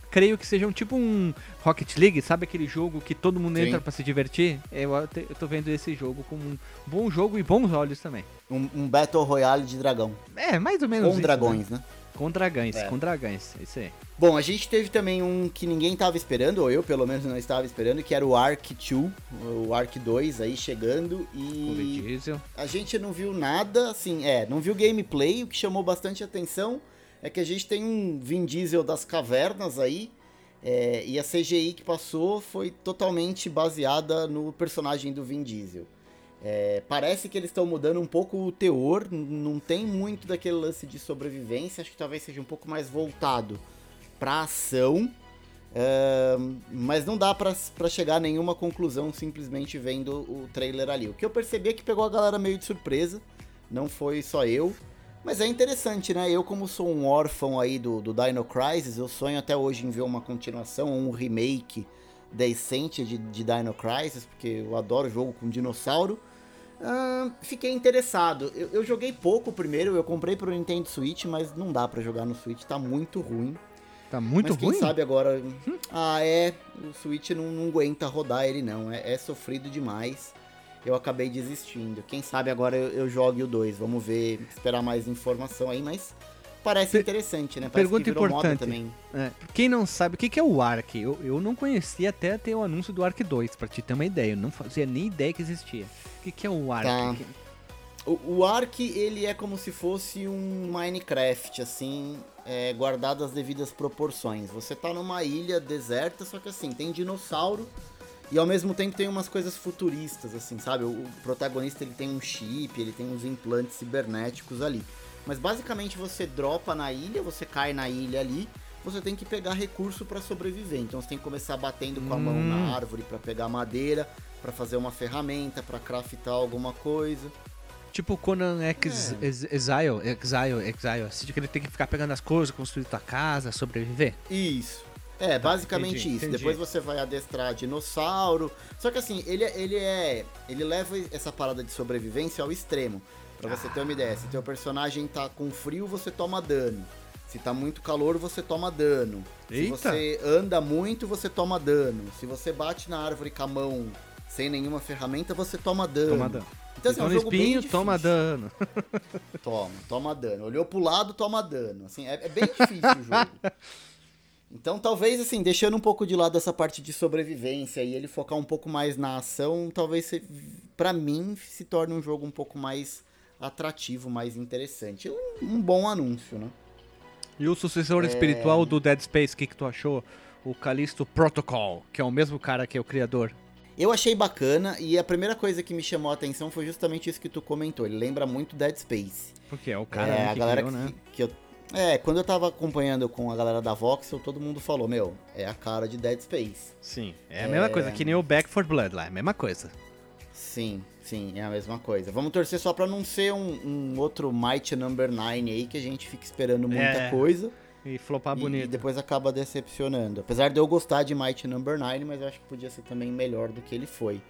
creio que seja um tipo um Rocket League, sabe aquele jogo que todo mundo Sim. entra pra se divertir? Eu, eu tô vendo esse jogo como um bom jogo e bons olhos também. Um, um Battle Royale de dragão. É, mais ou menos Com isso, dragões, né? né? Com dragões, É. com dragões, é isso aí. Bom, a gente teve também um que ninguém tava esperando, ou eu pelo menos não estava esperando, que era o Ark 2, o Ark 2 aí chegando Com e Diesel. a gente não viu nada, assim, é, não viu gameplay, o que chamou bastante atenção é que a gente tem um Vin Diesel das cavernas aí, é, e a CGI que passou foi totalmente baseada no personagem do Vin Diesel. É, parece que eles estão mudando um pouco o teor, não tem muito daquele lance de sobrevivência, acho que talvez seja um pouco mais voltado pra ação, é, mas não dá pra chegar a nenhuma conclusão simplesmente vendo o trailer ali. O que eu percebi é que pegou a galera meio de surpresa, não foi só eu, mas é interessante, né? Eu, como sou um órfão aí do, do Dino Crisis, eu sonho até hoje em ver uma continuação, um remake decente de, de Dino Crisis, porque eu adoro jogo com dinossauro. Ahn, fiquei interessado. Eu, eu joguei pouco primeiro, eu comprei pro Nintendo Switch, mas não dá pra jogar no Switch, tá muito ruim. Tá muito mas quem ruim? sabe agora. Ah, é. O Switch não, não aguenta rodar ele, não. É, é sofrido demais. Eu acabei desistindo. Quem sabe agora eu, eu jogue o 2. Vamos ver, esperar mais informação aí, mas parece Per- interessante, né? Parece pergunta importante. também. É, quem não sabe, o que, que é o Ark? Eu, eu não conhecia até ter o anúncio do Ark 2, pra te ter uma ideia. Eu não fazia nem ideia que existia. O que, que é o Ark? Tá. Que- O, o Ark, ele é como se fosse um Minecraft, assim, é, guardado as devidas proporções. Você tá numa ilha deserta, só que assim, tem dinossauro e ao mesmo tempo tem umas coisas futuristas, assim, sabe? O, protagonista, ele tem um chip, ele tem uns implantes cibernéticos ali. Mas basicamente você dropa na ilha, você cai na ilha ali, você tem que pegar recurso pra sobreviver. Então você tem que começar batendo com a mão Hum. na árvore pra pegar madeira, pra fazer uma ferramenta, pra craftar alguma coisa. Tipo Conan Ex, É. Ex- Exile, Exile, Exile. Assim, que ele tem que ficar pegando as coisas, construir tua casa, sobreviver. Isso. É, basicamente entendi, isso. entendi. Depois você vai adestrar dinossauro. Só que assim, ele, é- ele é. Ele leva essa parada de sobrevivência ao extremo. Pra você ter uma ideia, se teu personagem tá com frio, você toma dano. Se tá muito calor, você toma dano. Se Eita. você anda muito, você toma dano. Se você bate na árvore com a mão sem nenhuma ferramenta, você toma dano. Toma dano. Então, assim, é um Então, jogo bem espinho, difícil. toma dano. [LAUGHS] Toma, toma dano. Olhou pro lado, toma dano. Assim, é, é bem difícil o jogo. [LAUGHS] Então, talvez, assim, deixando um pouco de lado essa parte de sobrevivência e ele focar um pouco mais na ação, talvez, pra mim, se torne um jogo um pouco mais atrativo, mais interessante. Um, um bom anúncio, né? E o sucessor espiritual do Dead Space, o que, que tu achou? O Callisto Protocol, que é o mesmo cara que é o criador. Eu achei bacana e a primeira coisa que me chamou a atenção foi justamente isso que tu comentou. Ele lembra muito Dead Space. Porque é o cara é, né, a que galera criou, que, né? que eu. É, quando eu tava acompanhando com a galera da Voxel, todo mundo falou, meu, é a cara de Dead Space. Sim, é a mesma coisa, que nem o Back for Blood lá, é a mesma coisa. Sim, sim, é a mesma coisa. Vamos torcer só pra não ser um, um outro Might Number 9 aí, que a gente fica esperando muita É, coisa E flopar e, e bonito. depois acaba decepcionando. Apesar de eu gostar de Might Number 9, mas eu acho que podia ser também melhor do que ele foi.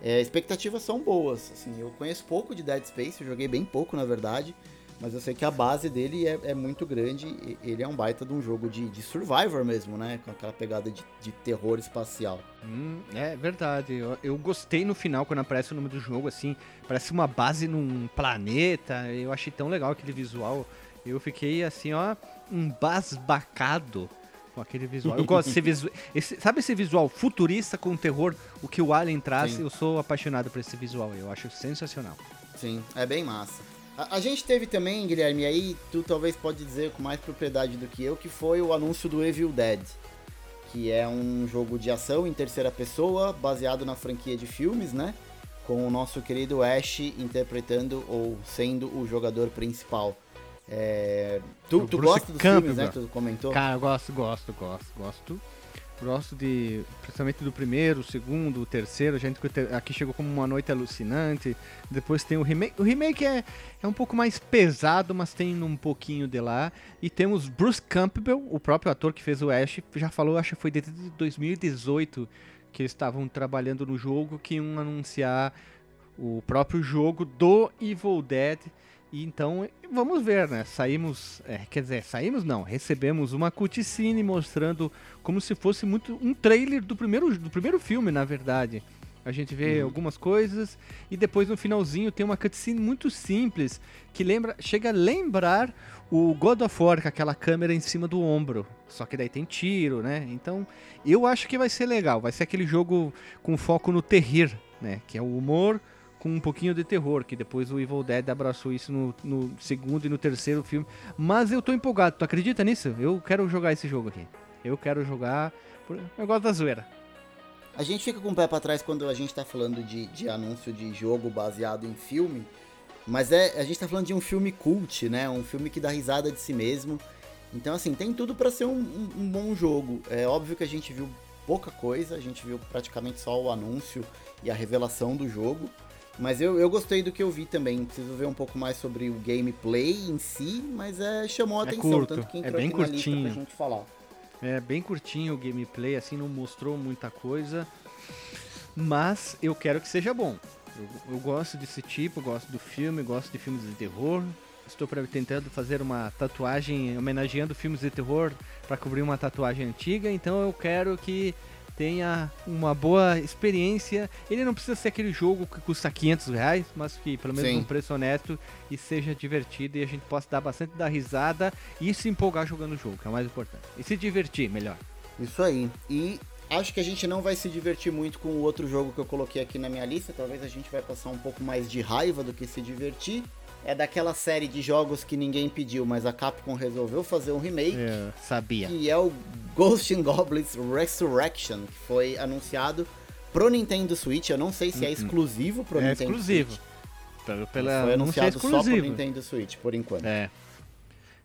É, expectativas são boas, assim, eu conheço pouco de Dead Space, eu joguei bem pouco, na verdade, mas eu sei que a base dele é, é muito grande, ele é um baita de um jogo de, de survivor mesmo, né, com aquela pegada de, de terror espacial. Hum, é verdade. Eu, eu gostei no final quando aparece o nome do jogo, assim. Parece uma base num planeta. Eu achei tão legal aquele visual. Eu fiquei assim, ó, embasbacado com aquele visual. Eu gosto desse [LAUGHS] visual. Esse, sabe esse visual futurista com terror? O que o Alien traz? Sim. Eu sou apaixonado por esse visual. Eu acho sensacional. Sim, é bem massa. A, a gente teve também, Guilherme, aí tu talvez pode dizer com mais propriedade do que eu, que foi o anúncio do Evil Dead, que é um jogo de ação em terceira pessoa, baseado na franquia de filmes, né? Com o nosso querido Ash interpretando ou sendo o jogador principal. É, Tu, tu gosta dos Campbell. filmes, né? Tu comentou? Cara, eu gosto, gosto, gosto, gosto. Gosto de, principalmente do primeiro, segundo, terceiro. Gente que aqui chegou como uma noite alucinante. Depois tem o remake. O remake é, é um pouco mais pesado, mas tem um pouquinho de lá. E temos Bruce Campbell, o próprio ator que fez o Ash, já falou, acho que foi desde 2018 que eles estavam trabalhando no jogo, que iam anunciar o próprio jogo do Evil Dead. E então, vamos ver, né? Saímos, é, quer dizer, saímos não, recebemos uma cutscene mostrando como se fosse muito um trailer do primeiro, do primeiro filme, na verdade. A gente vê algumas coisas e depois no finalzinho tem uma cutscene muito simples que lembra, chega a lembrar o God of War com aquela câmera em cima do ombro. Só que daí tem tiro, né? Então, eu acho que vai ser legal. Vai ser aquele jogo com foco no terrir, né? Que é o humor com um pouquinho de terror, que depois o Evil Dead abraçou isso no, no segundo e no terceiro filme. Mas eu tô empolgado, tu acredita nisso? Eu quero jogar esse jogo aqui. Eu quero jogar. por- Eu gosto da zoeira. A gente fica com o pé pra trás quando a gente tá falando de, de anúncio de jogo baseado em filme, mas é a gente tá falando de um filme cult, né? Um filme que dá risada de si mesmo. Então, assim, tem tudo pra ser um, um- um bom jogo. É óbvio que a gente viu pouca coisa, a gente viu praticamente só o anúncio e a revelação do jogo. Mas eu, eu gostei do que eu vi também. Preciso ver um pouco mais sobre o gameplay em si, mas é, chamou a É atenção, curto, tanto que é entrou bem na lista curtinho. pra gente falar. É bem curtinho o gameplay, assim, não mostrou muita coisa. Mas eu quero que seja bom. Eu, eu gosto desse tipo, gosto do filme, gosto de filmes de terror. Estou tentando fazer uma tatuagem homenageando filmes de terror para cobrir uma tatuagem antiga, então eu quero que tenha uma boa experiência. Ele não precisa ser aquele jogo que custa 500 reais, mas que pelo menos Sim. um preço honesto e seja divertido e a gente possa dar bastante da risada e se empolgar jogando o jogo, que é o mais importante. E se divertir, melhor. Isso aí. E acho que a gente não vai se divertir muito com o outro jogo que eu coloquei aqui na minha lista. Talvez a gente vai passar um pouco mais de raiva do que se divertir. É daquela série de jogos que ninguém pediu, mas a Capcom resolveu fazer um remake. Eu sabia. Que é o Ghost Goblins Resurrection, que foi anunciado pro Nintendo Switch. Eu não sei se é exclusivo pro É Nintendo exclusivo. Switch. Pela, Foi pela não é anunciado só pro exclusivo. Nintendo Switch, por enquanto. É.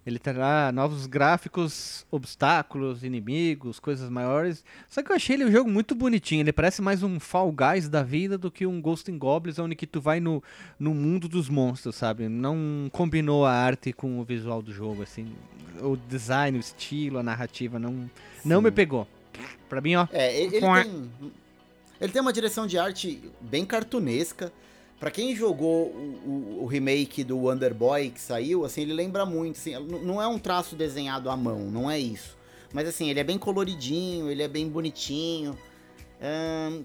Ele terá novos gráficos, obstáculos, inimigos, coisas maiores. Só que eu achei ele um jogo muito bonitinho. Ele parece mais um Fall Guys da vida do que um Ghost in Goblins, onde que tu vai no, no mundo dos monstros, sabe? Não combinou a arte com o visual do jogo, assim. O design, o estilo, a narrativa, não, não me pegou. Pra mim, ó. É, ele, ele tem. Ele tem uma direção de arte bem cartunesca. Pra quem jogou o, o- o remake do Wonder Boy que saiu, assim, ele lembra muito. Assim, não é um traço desenhado à mão, não é isso. Mas assim, ele é bem coloridinho, ele é bem bonitinho.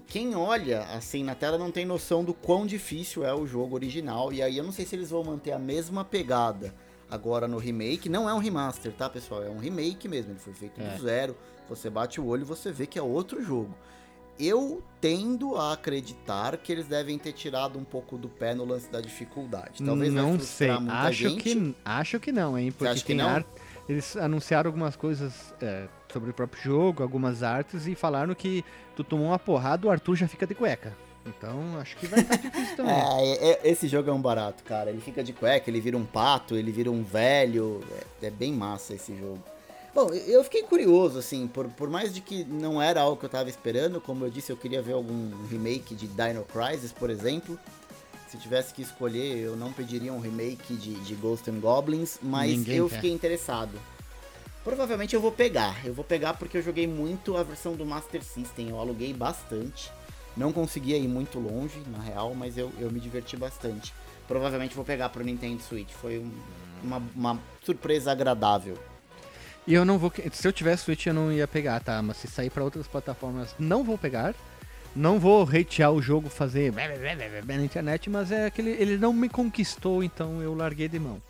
Quem olha assim na tela não tem noção do quão difícil é o jogo original. E aí eu não sei se eles vão manter a mesma pegada agora no remake. Não é um remaster, tá, pessoal? É um remake mesmo. Ele foi feito É. do zero. Você bate o olho e você vê que é outro jogo. Eu tendo a acreditar que eles devem ter tirado um pouco do pé no lance da dificuldade. Talvez não sei. Acho gente. que, acho que não, hein? Porque tem não? arte- Eles anunciaram algumas coisas é, sobre o próprio jogo, algumas artes, e falaram que tu tomou uma porrada, o Arthur já fica de cueca. Então, acho que vai estar difícil [LAUGHS] também. É, é- esse jogo é um barato, cara. Ele fica de cueca, ele vira um pato, ele vira um velho. É, é bem massa esse jogo. Bom, eu fiquei curioso, assim, por, por mais de que não era algo que eu tava esperando, como eu disse, eu queria ver algum remake de Dino Crisis, por exemplo. Se tivesse que escolher, eu não pediria um remake de, de Ghost and Goblins, mas Ninguém eu quer. fiquei interessado. Provavelmente eu vou pegar. Eu vou pegar porque eu joguei muito a versão do Master System, eu aluguei bastante. Não conseguia ir muito longe, na real, mas eu, eu me diverti bastante. Provavelmente vou pegar pro Nintendo Switch. Foi um- uma, uma surpresa agradável. E eu não vou. Se eu tivesse Switch, eu não ia pegar, tá? Mas se sair pra outras plataformas, não vou pegar. Não vou hatear o jogo, fazer na internet, mas é aquele. Ele não me conquistou, então eu larguei de mão.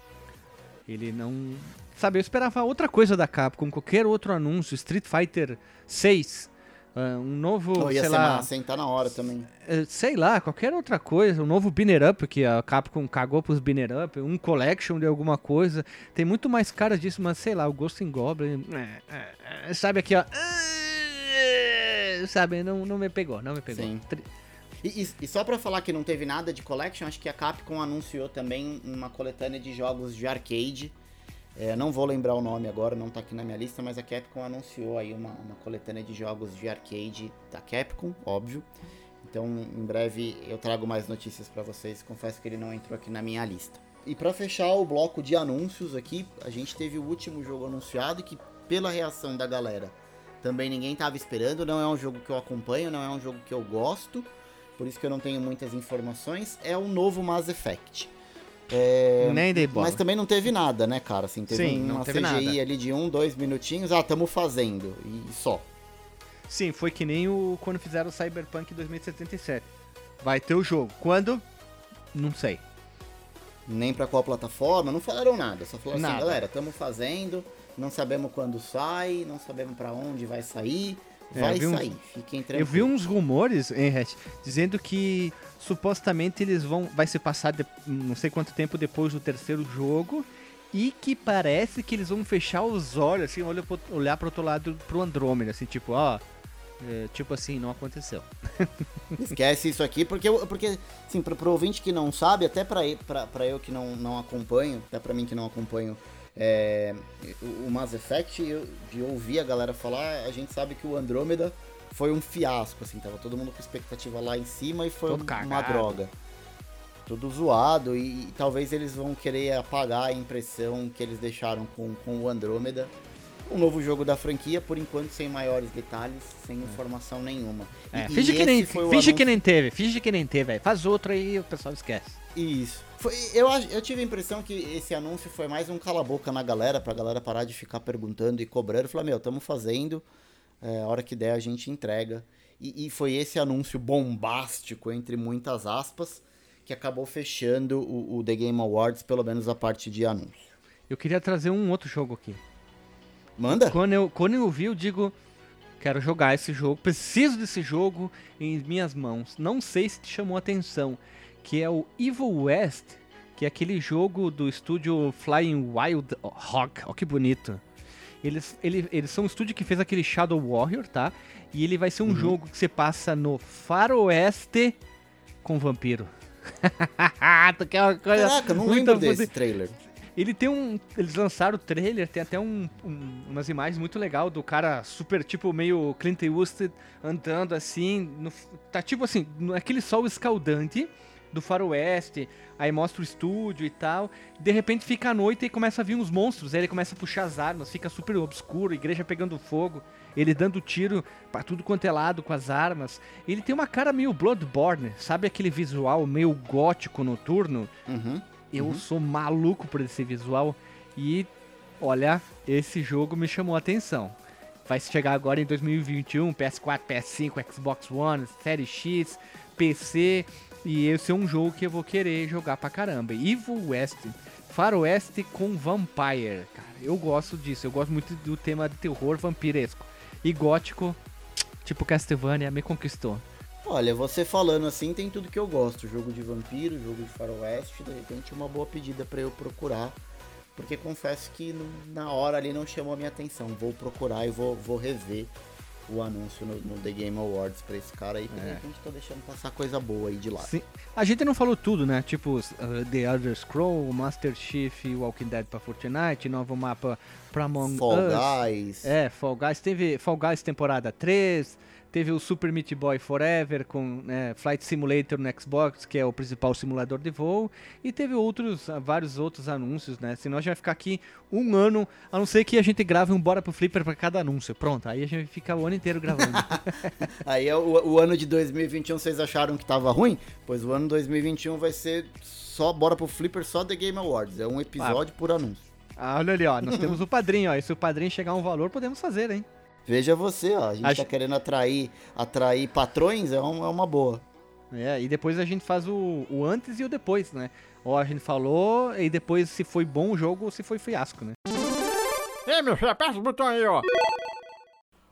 Ele não. Sabe, eu esperava outra coisa da Capcom, qualquer outro anúncio, Street Fighter 6, ah, um novo, Não, ia sei ser lá, massa, hein? Tá na hora também. eh, sei lá, qualquer outra coisa, um novo Binner Up, que a Capcom cagou pros Binner Up, um collection de alguma coisa. Tem muito mais cara disso, mas sei lá, o Ghost in Goblin, eh, eh, eh, sabe aqui, ó. eh, Sabe, não, não me pegou, não me pegou. Sim. E, e- e só pra falar que não teve nada de collection, acho que a Capcom anunciou também uma coletânea de jogos de arcade. É, não vou lembrar o nome agora, não tá aqui na minha lista, mas a Capcom anunciou aí uma, uma coletânea de jogos de arcade da Capcom, óbvio. Então, em breve eu trago mais notícias pra vocês. Confesso que ele não entrou aqui na minha lista. E pra fechar o bloco de anúncios aqui, a gente teve o último jogo anunciado que, pela reação da galera, também ninguém tava esperando. Não é um jogo que eu acompanho, não é um jogo que eu gosto por isso que eu não tenho muitas informações, é o novo Mass Effect. É, Nem dei bola. mas também não teve nada, né, cara? Assim, teve Sim, uma teve CGI nada. ali de um, dois minutinhos, ah, tamo fazendo, e só. Sim, foi que nem o quando fizeram o Cyberpunk 2077. Vai ter o jogo. Quando? Não sei. Nem pra qual plataforma, não falaram nada, só falaram assim, galera, tamo fazendo, não sabemos quando sai, não sabemos pra onde vai sair, vai eu vi uns- sair, fiquem Eu vi tranquilos. uns rumores, Henriette, dizendo que supostamente eles vão. Vai se passar de- não sei quanto tempo depois do terceiro jogo. E que parece que eles vão fechar os olhos, assim, olhar pro, olhar pro outro lado pro Andrômeda, assim, tipo, ó. é, tipo assim, não aconteceu. [LAUGHS] Esquece isso aqui, porque, porque assim, pro, pro ouvinte que não sabe, até pra, pra, pra eu que não, não acompanho, até pra mim que não acompanho é, o, Mass Effect, eu, de ouvir a galera falar, a gente sabe que o Andrômeda foi um fiasco, assim, tava todo mundo com expectativa lá em cima e foi Todo uma droga. Tudo zoado e, e talvez eles vão querer apagar a impressão que eles deixaram com, com o Andrômeda. Um novo jogo da franquia, por enquanto sem maiores detalhes, sem informação nenhuma. E- É, e finge que, nem, finge que anúncio- nem teve, finge que nem teve, velho. Faz outro aí e o pessoal esquece. Isso. Foi, eu, eu tive a impressão que esse anúncio foi mais um cala-boca na galera, pra galera parar de ficar perguntando e cobrando. Falar, meu, estamos fazendo. É, a hora que der a gente entrega. E, e foi esse anúncio bombástico, entre muitas aspas, que acabou fechando o, o The Game Awards, pelo menos a parte de anúncio. Eu queria trazer um outro jogo aqui. Manda? Quando eu, quando eu vi, eu digo, quero jogar esse jogo, preciso desse jogo em minhas mãos. Não sei se te chamou a atenção, que é o Evil West, que é aquele jogo do estúdio Flying Wild Hawk. Olha que bonito. Eles, eles, eles são um estúdio que fez aquele Shadow Warrior, tá? E ele vai ser um Uhum. jogo que você passa no faroeste com vampiro. [LAUGHS] tu quer uma coisa Caraca, não lembro desse trailer. ele tem um. Eles lançaram o trailer, tem até um, um- umas imagens muito legal do cara super, tipo, meio Clint Eastwood andando assim. no- tá tipo assim, naquele sol escaldante do faroeste. Aí mostra o estúdio e tal. De repente fica a noite e começa a vir uns monstros. Aí ele começa a puxar as armas, fica super obscuro, igreja pegando fogo. Ele dando tiro pra tudo quanto é lado com as armas. Ele tem uma cara meio Bloodborne, sabe aquele visual meio gótico noturno? Uhum. Eu sou maluco por esse visual e olha, esse jogo me chamou a atenção. Vai chegar agora em 2021, PS4, PS5, Xbox One, Série X, PC e esse é um jogo que eu vou querer jogar pra caramba. Evil West, Faroeste com Vampire, cara. Eu gosto disso, eu gosto muito do tema de terror vampiresco. E gótico, tipo Castlevania, me conquistou. Olha, você falando assim tem tudo que eu gosto. Jogo de vampiro, jogo de faroeste, de repente uma boa pedida pra eu procurar. Porque confesso que na hora ali não chamou a minha atenção. Vou procurar e vou, vou rever o anúncio no, no The Game Awards pra esse cara aí. Porque de repente tô deixando passar coisa boa aí de lá. Sim. A gente não falou tudo, né? Tipo, uh, The Elder Scroll, Master Chief, Walking Dead pra Fortnite, novo mapa pra Among Fall Us. Guys. É, Fall Guys. Teve Fall Guys temporada 3, teve o Super Meat Boy Forever com né, Flight Simulator no Xbox, que é o principal simulador de voo, e teve outros, ah, vários outros anúncios, né? Senão a gente vai ficar aqui um ano, a não ser que a gente grave um Bora pro Flipper pra cada anúncio. Pronto, aí a gente fica o ano inteiro gravando. [LAUGHS] Aí é o, o ano de 2021 vocês acharam que tava ruim? Pois o ano 2021 vai ser só bora pro Flipper, só The Game Awards. É um episódio por anúncio. ah, olha ali, ó, nós temos o padrinho, ó. E se o padrinho chegar a um valor, podemos fazer, hein? Veja você, ó. A gente Acho- tá querendo atrair, atrair patrões, é, um- é uma boa. É, e depois a gente faz o, o antes e o depois, né? Ó, a gente falou, e depois se foi bom o jogo ou se foi fiasco, né? Ei, meu filho, aperta o botão aí, ó.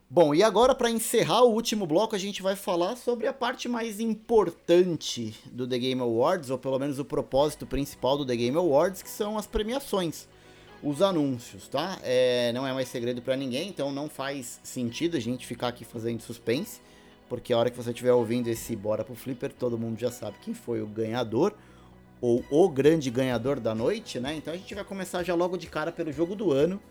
Bom, e agora para encerrar o último bloco, a gente vai falar sobre a parte mais importante do The Game Awards, ou pelo menos o propósito principal do The Game Awards, que são as premiações, os anúncios, tá? É, não é mais segredo para ninguém, então não faz sentido a gente ficar aqui fazendo suspense, porque a hora que você estiver ouvindo esse Bora pro Flipper, todo mundo já sabe quem foi o ganhador, ou o grande ganhador da noite, né? Então a gente vai começar já logo de cara pelo jogo do ano,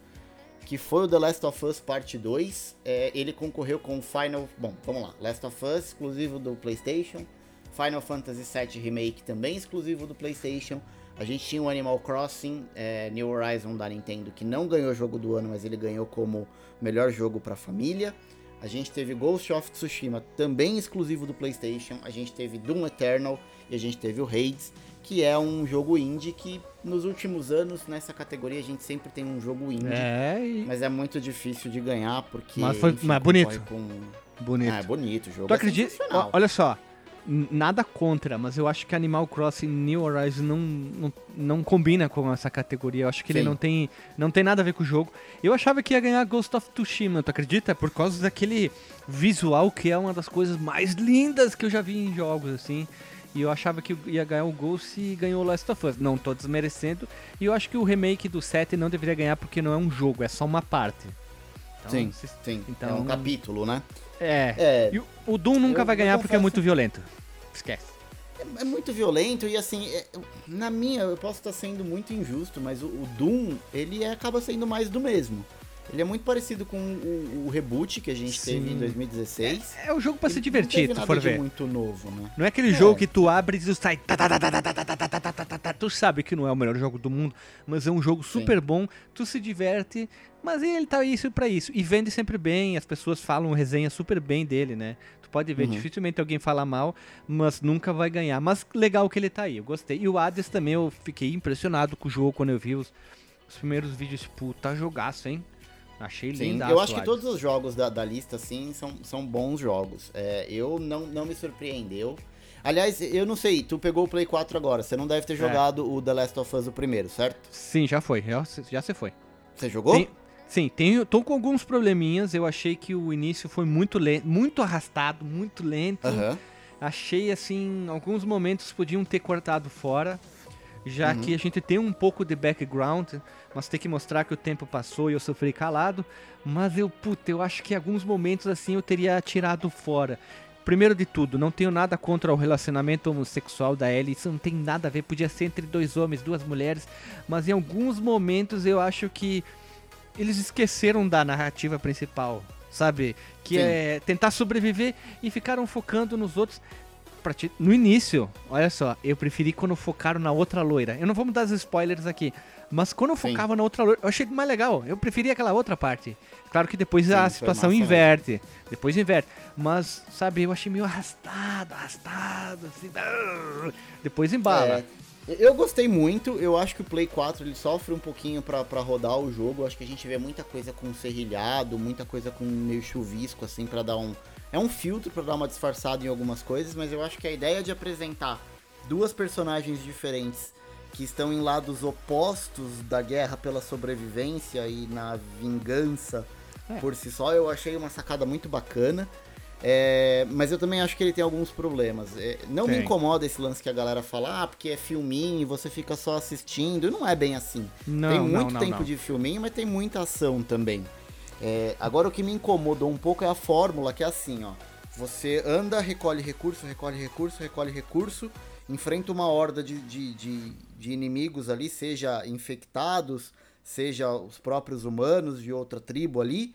que foi o The Last of Us Parte 2. É, ele concorreu com Final. Bom, vamos lá. Last of Us, exclusivo do PlayStation. Final Fantasy VII Remake, também exclusivo do PlayStation. A gente tinha o Animal Crossing é, New Horizon da Nintendo, que não ganhou jogo do ano, mas ele ganhou como melhor jogo para família. A gente teve Ghost of Tsushima, também exclusivo do PlayStation. A gente teve Doom Eternal e a gente teve o Hades, que é um jogo indie que nos últimos anos nessa categoria a gente sempre tem um jogo indie. É, e Mas é muito difícil de ganhar porque. Mas foi- enfim, mas bonito. Com... bonito. Ah, é bonito o jogo. tu é acredita? Olha só, nada contra, mas eu acho que Animal Crossing New Horizons não, não, não combina com essa categoria. Eu acho que ele Sim. não tem, não tem nada a ver com o jogo. Eu achava que ia ganhar Ghost of Tsushima, tu acredita? Por causa daquele visual que é uma das coisas mais lindas que eu já vi em jogos, assim. E eu achava que ia ganhar o Ghost e ganhou o Last of Us. Não tô desmerecendo. E eu acho que o remake do 7 não deveria ganhar porque não é um jogo, é só uma parte. Então, Sim, se- sim. então- É um capítulo, né? É. É, E o, o Doom nunca vai ganhar porque é muito violento. Esquece. é, é muito violento e assim, é- na minha, eu posso estar sendo muito injusto, mas o, o Doom, ele é- acaba sendo mais do mesmo. Ele é muito parecido com o, o reboot que a gente Sim. teve em 2016. É, é um jogo para se divertir, não tu for ver. muito novo, né? Não é aquele é. jogo que tu abre e tu sai. Tu sabe que não é o melhor jogo do mundo, mas é um jogo super Sim. bom, tu se diverte, mas ele tá isso para isso. E vende sempre bem, as pessoas falam resenha super bem dele, né? Tu pode ver, uhum. dificilmente alguém fala mal, mas nunca vai ganhar. Mas legal que ele tá aí, eu gostei. E o Hades também, eu fiquei impressionado com o jogo quando eu vi os, os primeiros vídeos. Puta jogaço, hein? Achei Sim, linda. eu acho que todos os jogos da, da lista, sim, são, são bons jogos. É, eu não, não me surpreendeu. Aliás, eu não sei, tu pegou o Play 4 agora, você não deve ter jogado o The Last of Us o primeiro, certo? Sim, já foi. Já, já se foi. Você jogou? Tem- sim, tenho, tô com alguns probleminhas. Eu achei que o início foi muito lento, muito arrastado, muito lento. Achei assim, alguns momentos podiam ter cortado fora, já Uhum. que a gente tem um pouco de background, mas tem que mostrar que o tempo passou e eu sofri calado. Mas eu, puta, eu acho que em alguns momentos assim eu teria tirado fora. Primeiro de tudo, não tenho nada contra o relacionamento homossexual da Ellie, isso não tem nada a ver, podia ser entre dois homens, duas mulheres, mas em alguns momentos eu acho que eles esqueceram da narrativa principal, sabe? Que Sim. é tentar sobreviver e ficaram focando nos outros. Pra ti- No início, olha só, eu preferi quando focaram na outra loira. Eu não vou dar os spoilers aqui, mas quando eu Sim. focava na outra loira, eu achei mais legal. Eu preferi aquela outra parte. Claro que depois Sim, a situação massa inverte. Depois inverte. Mas, sabe, eu achei meio arrastado, arrastado, assim. Depois embala. É, eu gostei muito, eu acho que o Play 4 ele sofre um pouquinho pra, pra rodar o jogo. Eu acho que a gente vê muita coisa com serrilhado, muita coisa com meio chuvisco, assim, pra dar um. É um filtro pra dar uma disfarçada em algumas coisas, mas eu acho que a ideia de apresentar duas personagens diferentes que estão em lados opostos da guerra pela sobrevivência e na vingança É. por si só, eu achei uma sacada muito bacana. É, mas eu também acho que ele tem alguns problemas. É, não me incomoda esse lance que a galera fala, ah, porque é filminho, você fica só assistindo. Não é bem assim. Não, tem muito não, tempo não. de filminho, mas tem muita ação também. É, agora o que me incomodou um pouco é a fórmula, que é assim, ó. Você anda, recolhe recurso, recolhe recurso, recolhe recurso, enfrenta uma horda de, de, de, de inimigos ali, seja infectados, seja os próprios humanos de outra tribo ali.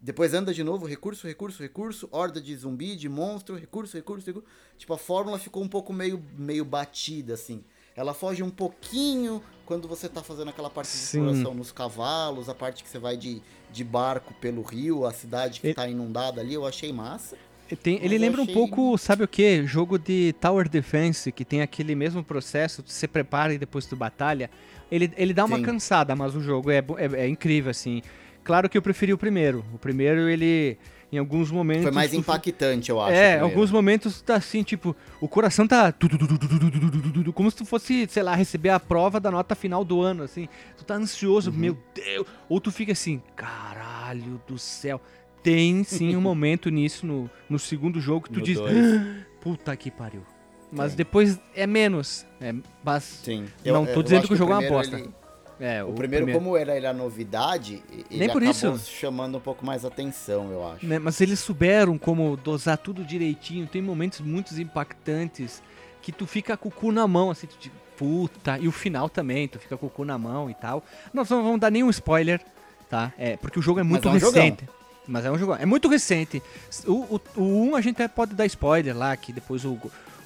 Depois anda de novo, recurso, recurso, recurso, horda de zumbi, de monstro, recurso, recurso, recurso. Tipo, a fórmula ficou um pouco meio, meio batida, assim. Ela foge um pouquinho quando você tá fazendo aquela parte de Sim. exploração nos cavalos, a parte que você vai de, de barco pelo rio, a cidade que E- tá inundada ali, eu achei massa. Tem- ele lembra achei- um pouco, sabe o que? Jogo de Tower Defense, que tem aquele mesmo processo, se prepara e depois tu batalha. Ele, ele dá uma Sim. cansada, mas o jogo é, é, é incrível, assim. Claro que eu preferi o primeiro. O primeiro, ele, em alguns momentos. Foi mais impactante, eu acho. É, em alguns momentos tá assim, tipo, o coração tá. Como se tu fosse, sei lá, receber a prova da nota final do ano, assim. Tu tá ansioso, uhum. meu Deus. Ou tu fica assim, caralho do céu. Tem sim um momento nisso no, no segundo jogo que tu no diz. Puta que pariu. Mas sim. depois é menos. É, mas sim. não eu, tô eu dizendo que o jogo é uma aposta. Ele é, o, primeiro, como era ele a novidade, ele Nem por acabou isso. chamando um pouco mais atenção, eu acho. né, Mas eles souberam como dosar tudo direitinho. Tem momentos muito impactantes que tu fica com o cu na mão, assim, tu diz, puta. E o final também, tu fica com o cu na mão e tal. Nós não vamos dar nenhum spoiler, tá? É, porque o jogo é muito é um jogão. recente. Mas é um jogo. É muito recente. O, o, o 1 a gente até pode dar spoiler lá, que depois o,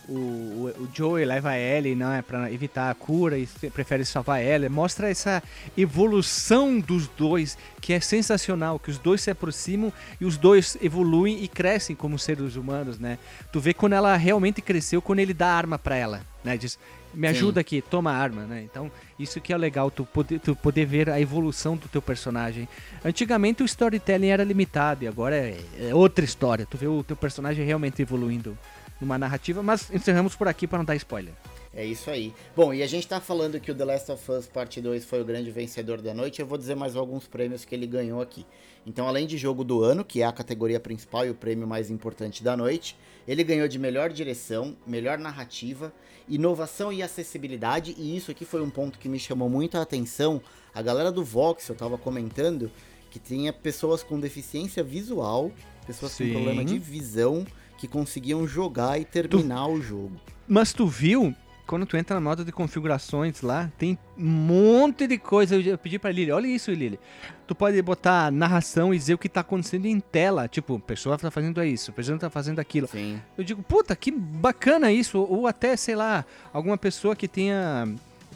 o, o, o Joey leva a Ellie, né, pra evitar a cura e prefere salvar ela. Mostra essa evolução dos dois, que é sensacional, que os dois se aproximam e os dois evoluem e crescem como seres humanos, né? Tu vê quando ela realmente cresceu, quando ele dá a arma pra ela, né? Diz, me Sim. ajuda aqui, toma a arma, né? Então, isso que é legal, tu poder, tu poder ver a evolução do teu personagem. Antigamente o storytelling era limitado e agora é, é outra história. Tu vê o teu personagem realmente evoluindo numa narrativa, mas encerramos por aqui para não dar spoiler. É isso aí. Bom, e a gente tá falando que o The Last of Us Parte 2 foi o grande vencedor da noite. Eu vou dizer mais alguns prêmios que ele ganhou aqui. Então, além de jogo do ano, que é a categoria principal e o prêmio mais importante da noite, ele ganhou de melhor direção, melhor narrativa, inovação e acessibilidade. E isso aqui foi um ponto que me chamou muito a atenção. A galera do Vox, eu tava comentando, que tinha pessoas com deficiência visual, pessoas Sim. com problema de visão, que conseguiam jogar e terminar o jogo. Mas tu viu, quando tu entra na moda de configurações lá, tem um monte de coisa. Eu pedi pra Lili, olha isso, Lili. Tu pode botar narração e dizer o que tá acontecendo em tela. Tipo, pessoa tá fazendo isso, pessoa tá fazendo aquilo. Sim. Eu digo, puta, que bacana isso. Ou até, sei lá, alguma pessoa que tenha.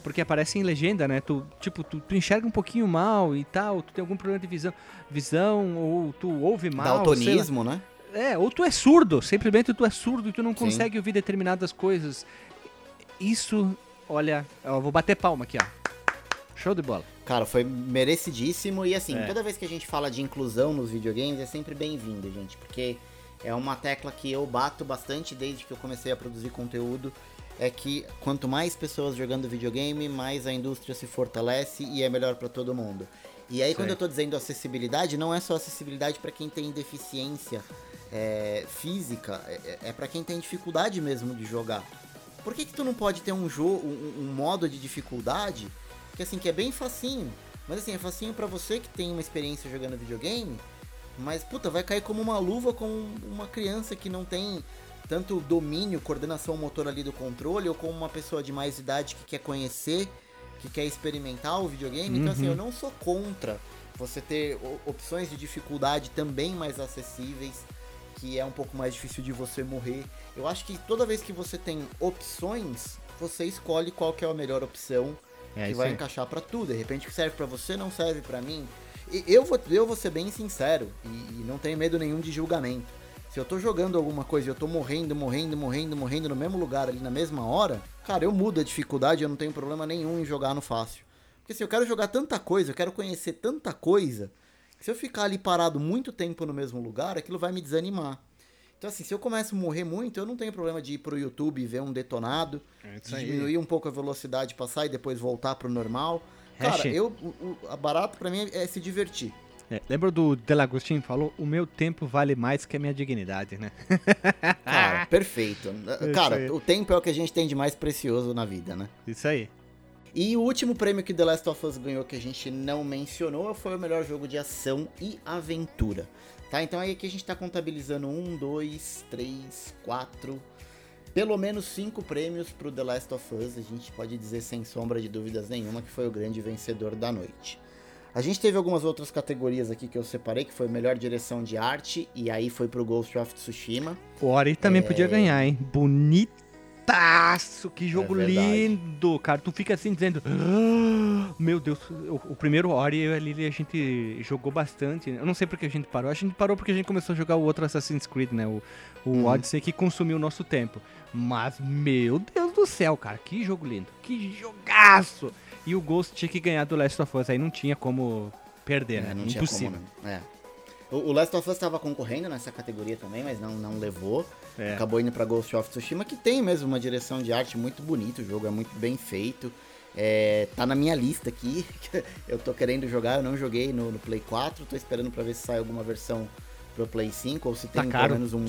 Porque aparece em legenda, né? Tu, tipo, tu, tu enxerga um pouquinho mal e tal, tu tem algum problema de visão, visão ou tu ouve mal. Daltonismo, né? É, ou tu é surdo, simplesmente tu é surdo e tu não Sim. consegue ouvir determinadas coisas. Isso, olha, eu vou bater palma aqui, ó. Show de bola. Cara, foi merecidíssimo e assim, É. toda vez que a gente fala de inclusão nos videogames é sempre bem-vindo, gente, porque é uma tecla que eu bato bastante desde que eu comecei a produzir conteúdo, é que quanto mais pessoas jogando videogame, mais a indústria se fortalece e é melhor pra todo mundo. E aí Isso quando eu tô dizendo acessibilidade, não é só acessibilidade pra quem tem deficiência é, física, é, é para quem tem dificuldade mesmo de jogar. Por que que tu não pode ter um jogo, um, um modo de dificuldade que assim que é bem facinho, mas assim é facinho pra você que tem uma experiência jogando videogame, mas puta vai cair como uma luva com uma criança que não tem tanto domínio, coordenação motor ali do controle ou como uma pessoa de mais idade que quer conhecer, que quer experimentar o videogame. Então assim Uhum. eu não sou contra você ter opções de dificuldade também mais acessíveis que é um pouco mais difícil de você morrer. Eu acho que toda vez que você tem opções, você escolhe qual que é a melhor opção É que vai aí. encaixar pra tu. De repente o que serve pra você não serve pra mim. E eu vou, eu vou ser bem sincero e, e não tenho medo nenhum de julgamento. Se eu tô jogando alguma coisa e eu tô morrendo, morrendo, morrendo, morrendo no mesmo lugar ali na mesma hora, cara, eu mudo a dificuldade, eu não tenho problema nenhum em jogar no fácil. Porque se eu quero jogar tanta coisa, eu quero conhecer tanta coisa, se eu ficar ali parado muito tempo no mesmo lugar, aquilo vai me desanimar. Então, assim, se eu começo a morrer muito, eu não tenho problema de ir pro YouTube e ver um detonado, É diminuir um pouco a velocidade, passar e depois voltar pro normal. Cara, Hash. eu, o, o- a barato pra mim é se divertir. É, lembra do Delagostin falou? O meu tempo vale mais que a minha dignidade, né? Cara, [LAUGHS] perfeito. Cara, o tempo é o que a gente tem de mais precioso na vida, né? Isso aí. E o último prêmio que The Last of Us ganhou que a gente não mencionou foi o melhor jogo de ação e aventura. Tá? Então aí aqui a gente tá contabilizando um, dois, três, quatro, pelo menos cinco prêmios pro The Last of Us. A gente pode dizer sem sombra de dúvidas nenhuma que foi o grande vencedor da noite. A gente teve algumas outras categorias aqui que eu separei, que foi melhor direção de arte, e aí foi pro Ghost of Tsushima. O Ori também podia ganhar, hein? Que jogo É lindo! Cara, tu fica assim dizendo. "Ah, Meu Deus, o, o primeiro Ori eu e a gente jogou bastante. Eu não sei porque a gente parou. A gente parou porque a gente começou a jogar o outro Assassin's Creed, né? O, o Uhum. Odyssey que consumiu o nosso tempo. Mas, meu Deus do céu, cara, que jogo lindo! Que jogaço! E o Ghost tinha que ganhar do Last of Us, aí não tinha como perder, né? É, não tinha Impossível. como, não. É. O, Last of Us estava concorrendo nessa categoria também, mas não, não levou. É. Acabou indo pra Ghost of Tsushima, que tem mesmo uma direção de arte muito bonita, o jogo é muito bem feito. É, tá na minha lista aqui, [LAUGHS] eu tô querendo jogar, eu não joguei no, no Play 4, tô esperando pra ver se sai alguma versão pro Play 5, ou se Tá tem caro. pelo menos um,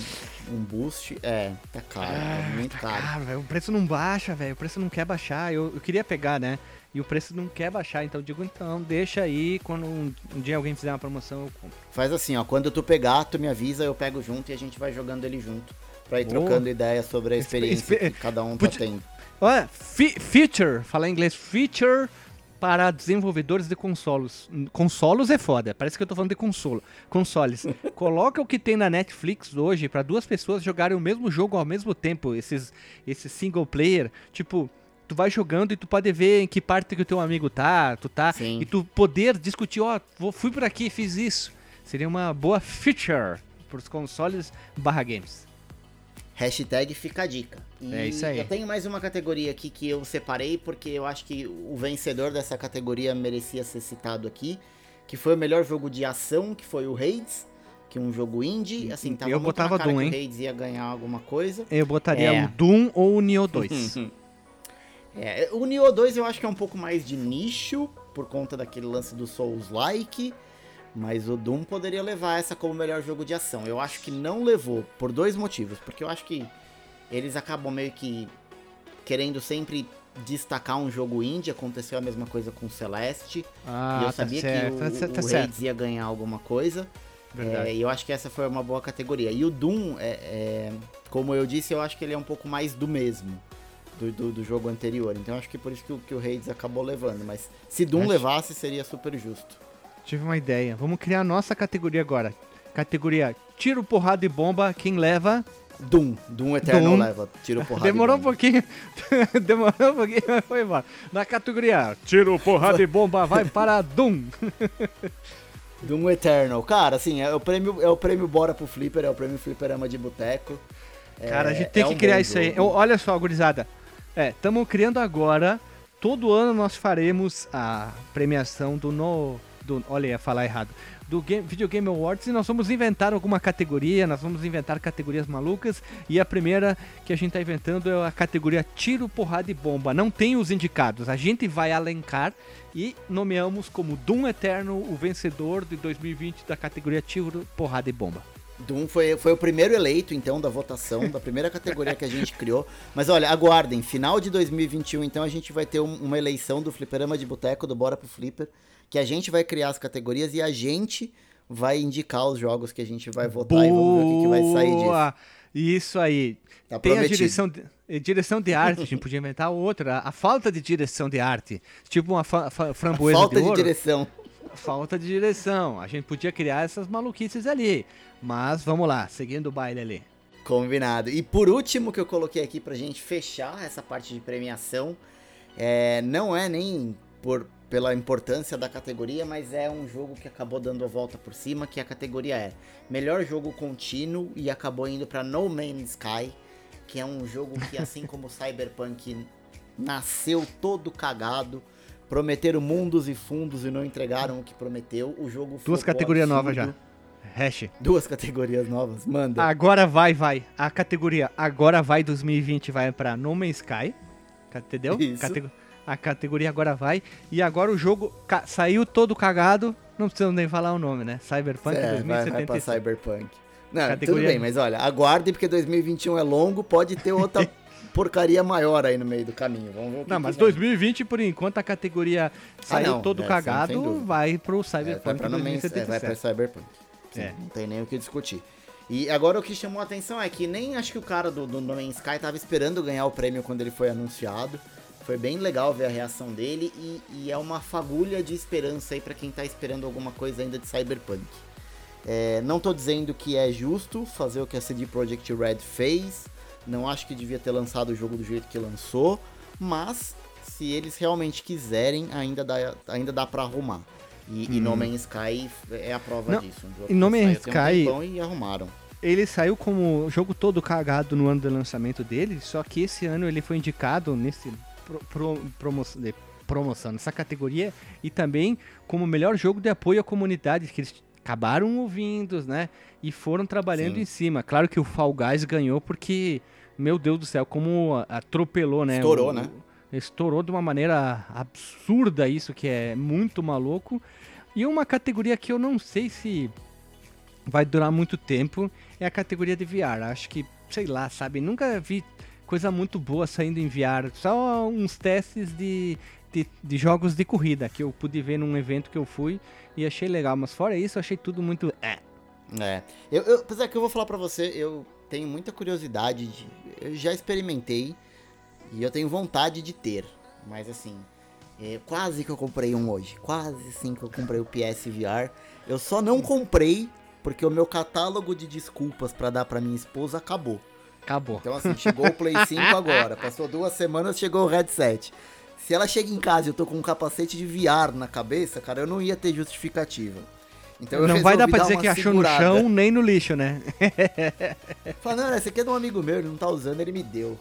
um boost. É, tá caro, é muito caro. Ah, velho, o preço não baixa, velho. O preço não quer baixar. Eu, eu queria pegar, né? E o preço não quer baixar. Então eu digo, então, deixa aí. Quando um, um dia alguém fizer uma promoção, eu compro. Faz assim, ó, quando tu pegar, tu me avisa, eu pego junto e a gente vai jogando ele junto. Pra ir Boa. trocando ideias sobre a experiência espe- que cada um tá tendo. Olha, fe- feature, falar em inglês, feature para desenvolvedores de consolos. Consolos é foda, parece que eu tô falando de consolo. Consoles. [LAUGHS] Coloca o que tem na Netflix hoje para duas pessoas jogarem o mesmo jogo ao mesmo tempo, esses, esses single player, tipo, tu vai jogando e tu pode ver em que parte que o teu amigo tá, tu tá, Sim. e tu poder discutir, ó, vou fui por aqui, fiz isso. Seria uma boa feature pros consoles barra games. Hashtag fica a dica. E É isso aí. Eu tenho mais uma categoria aqui que eu separei porque eu acho que o vencedor dessa categoria merecia ser citado aqui, que foi o melhor jogo de ação, que foi o Hades, que é um jogo indie, assim, tava Eu muito botava na cara Doom, que hein? o Hades ia ganhar alguma coisa. Eu botaria É. o Doom ou o Neo 2. [LAUGHS] É, o Nioh 2 eu acho que é um pouco mais de nicho, por conta daquele lance do Souls-like, mas o Doom poderia levar essa como melhor jogo de ação. Eu acho que não levou, por dois motivos. Porque eu acho que eles acabam meio que querendo sempre destacar um jogo indie. Aconteceu a mesma coisa com Celeste. Ah, e eu tá sabia certo, que tá o, certo, tá o. Hades ia ganhar alguma coisa. É, e eu acho que essa foi uma boa categoria. E o Doom, é, é, como eu disse, eu acho que ele é um pouco mais do mesmo. Do, do, do jogo anterior. Então acho que por isso que, o- que o Hades acabou levando. Mas se Doom Acho- levasse, seria super justo. Tive uma ideia. Vamos criar a nossa categoria agora. Categoria tiro, porrada e bomba. Quem leva? Doom. Doom Eternal Doom. leva. Tiro porrada. Demorou e um bomba. pouquinho. [LAUGHS] Demorou um pouquinho, mas foi embora. Na categoria tiro, porrada e bomba vai para Doom. [LAUGHS] Doom Eternal. Cara, assim, é o prêmio, é o prêmio Bora pro Flipper, é o prêmio Flipperama de Boteco. É, Cara, a gente tem é que um criar isso aí. Eu- olha só, gurizada. É, estamos criando agora todo ano nós faremos a premiação do no. Do, olha, ia falar errado. Do Game, Video Game Awards e nós vamos inventar alguma categoria, nós vamos inventar categorias malucas. E a primeira que a gente está inventando é a categoria Tiro, Porrada e Bomba. Não tem os indicados, a gente vai alencar e nomeamos como Doom Eterno o vencedor de 2020 da categoria Tiro, Porrada e Bomba. Doom foi, foi o primeiro eleito, então, da votação, da primeira categoria que a gente criou. Mas olha, aguardem, final de 2021, então, a gente vai ter um, uma eleição do Fliperama de Boteco, do Bora pro Flipper, que a gente vai criar as categorias e a gente vai indicar os jogos que a gente vai votar Boa! e vamos ver o que, que vai sair disso. Isso aí. Tá Tem a prometido. direção de, eh, direção de arte, a gente podia inventar outra. A falta de direção de arte. Tipo uma fa- fa- framboesa Falta de direção. Falta de direção. A gente podia criar essas maluquices ali. Mas vamos lá, seguindo o baile ali. Combinado. E por último que eu coloquei aqui pra gente fechar essa parte de premiação, é, não é nem por, pela importância da categoria, mas é um jogo que acabou dando a volta por cima, que a categoria é melhor jogo contínuo e acabou indo pra No Man's Sky, que é um jogo que assim como [LAUGHS] Cyberpunk nasceu todo cagado, prometeram mundos e fundos e não entregaram o que prometeu. O jogo Duas flopou categorias novas já. Hash. Duas categorias novas, manda. Agora vai, vai. A categoria Agora vai 2020 vai pra No Man's Sky. Entendeu? Isso. Catego- A categoria Agora vai. E agora o jogo saiu todo cagado. Não precisamos nem falar o nome, né? Cyberpunk É, vai, vai pra 2077. Cyberpunk. Não, Categoria- tudo bem, mas olha, aguardem porque 2021 é longo, pode ter outra [LAUGHS] porcaria maior aí no meio do caminho. Vamos ver Não, mas vem. 2020, por enquanto, a categoria saiu não, todo é, cagado, vai pro É, Cyberpunk vai, no Man's- é, 2077. vai pra Cyberpunk. Sim, É. Não tem nem o que discutir. E agora o que chamou a atenção é que nem acho que o cara do, do No Man's Sky tava esperando ganhar o prêmio quando ele foi anunciado. Foi bem legal ver a reação dele e, e é uma fagulha de esperança aí pra quem tá esperando alguma coisa ainda de Cyberpunk. É, não tô dizendo que é justo fazer o que a CD Projekt Red fez. Não acho que devia ter lançado o jogo do jeito que lançou. Mas se eles realmente quiserem, ainda dá, ainda dá pra arrumar. E, e No Man's Sky é a prova Não, disso. Um e No Man's um Sky- tempão e arrumaram. Ele saiu como jogo todo cagado no ano do lançamento dele, só que esse ano ele foi indicado nesse pro, pro- promo- promoção, nessa categoria, e também como melhor jogo de apoio à comunidade, que eles acabaram ouvindo, né? E foram trabalhando Sim. em cima. Claro que o Fall Guys ganhou porque, meu Deus do céu, como atropelou, né? Estourou, O- né? Estourou de uma maneira absurda isso, que é muito maluco. E uma categoria que eu não sei se vai durar muito tempo é a categoria de VR. Acho que, sei lá, sabe? Nunca vi coisa muito boa saindo em VR. Só uns testes de, de, de jogos de corrida que eu pude ver num evento que eu fui e achei legal. Mas fora isso, achei tudo muito. É. É. Eu, eu, apesar que eu vou falar pra você, eu tenho muita curiosidade de. Eu já experimentei e eu tenho vontade de ter. Mas assim, é, quase que eu comprei um hoje. Quase sim que eu comprei o PS VR. Eu só não comprei porque o meu catálogo de desculpas pra dar pra minha esposa acabou. Acabou. Então assim, chegou o Play [LAUGHS] 5 agora. Passou duas semanas, chegou o headset. Se ela chega em casa e eu tô com um capacete de VR na cabeça, cara, eu não ia ter justificativa. Então eu não vai dar pra dizer que achou no segurada. chão nem no lixo, né? [LAUGHS] Fala, não, esse aqui é de um amigo meu, ele não tá usando, ele me deu.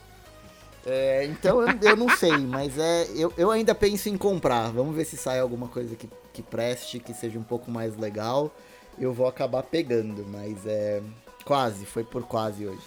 É, então eu, eu não sei, mas é. Eu, eu ainda penso em comprar. Vamos ver se sai alguma coisa que, que preste, que seja um pouco mais legal. Eu vou acabar pegando, mas é. Quase, foi por quase hoje.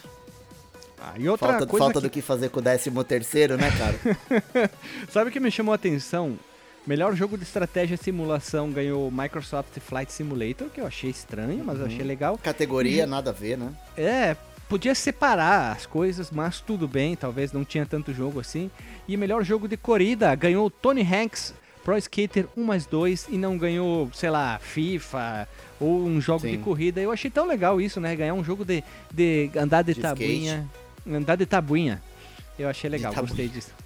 Ah, e outra Falta, coisa falta que... do que fazer com o 13 terceiro, né, cara? [LAUGHS] Sabe o que me chamou a atenção? Melhor jogo de estratégia e simulação ganhou Microsoft Flight Simulator, que eu achei estranho, mas eu achei legal. Categoria, nada a ver, né? É, podia separar as coisas, mas tudo bem, talvez não tinha tanto jogo assim. E melhor jogo de corrida ganhou Tony Hanks Pro Skater 1 mais 2 e não ganhou, sei lá, FIFA ou um jogo de Sim. corrida. Eu achei tão legal isso, né? Ganhar um jogo de, de andar de, De tabuinha. Andar de tabuinha. Eu achei legal, gostei disso. [LAUGHS]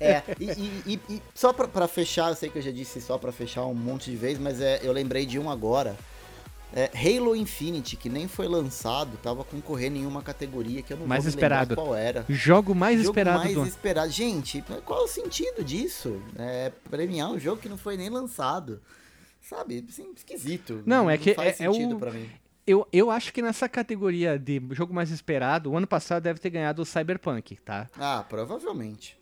É, e, e- e- e só pra, pra fechar, eu sei que eu já disse só pra fechar um monte de vezes, mas é, eu lembrei de um agora. É, Halo Infinite, que nem foi lançado, tava concorrendo em uma categoria que eu não Mais vou esperado. qual era. Jogo mais jogo esperado mais do esperado. Gente, qual é o sentido disso? É, premiar um jogo que não foi nem lançado. Sabe, assim, esquisito. Não, é que faz é- é sentido o- pra mim. Eu, eu acho que nessa categoria de jogo mais esperado, o ano passado deve ter ganhado o Cyberpunk, tá? Ah, provavelmente.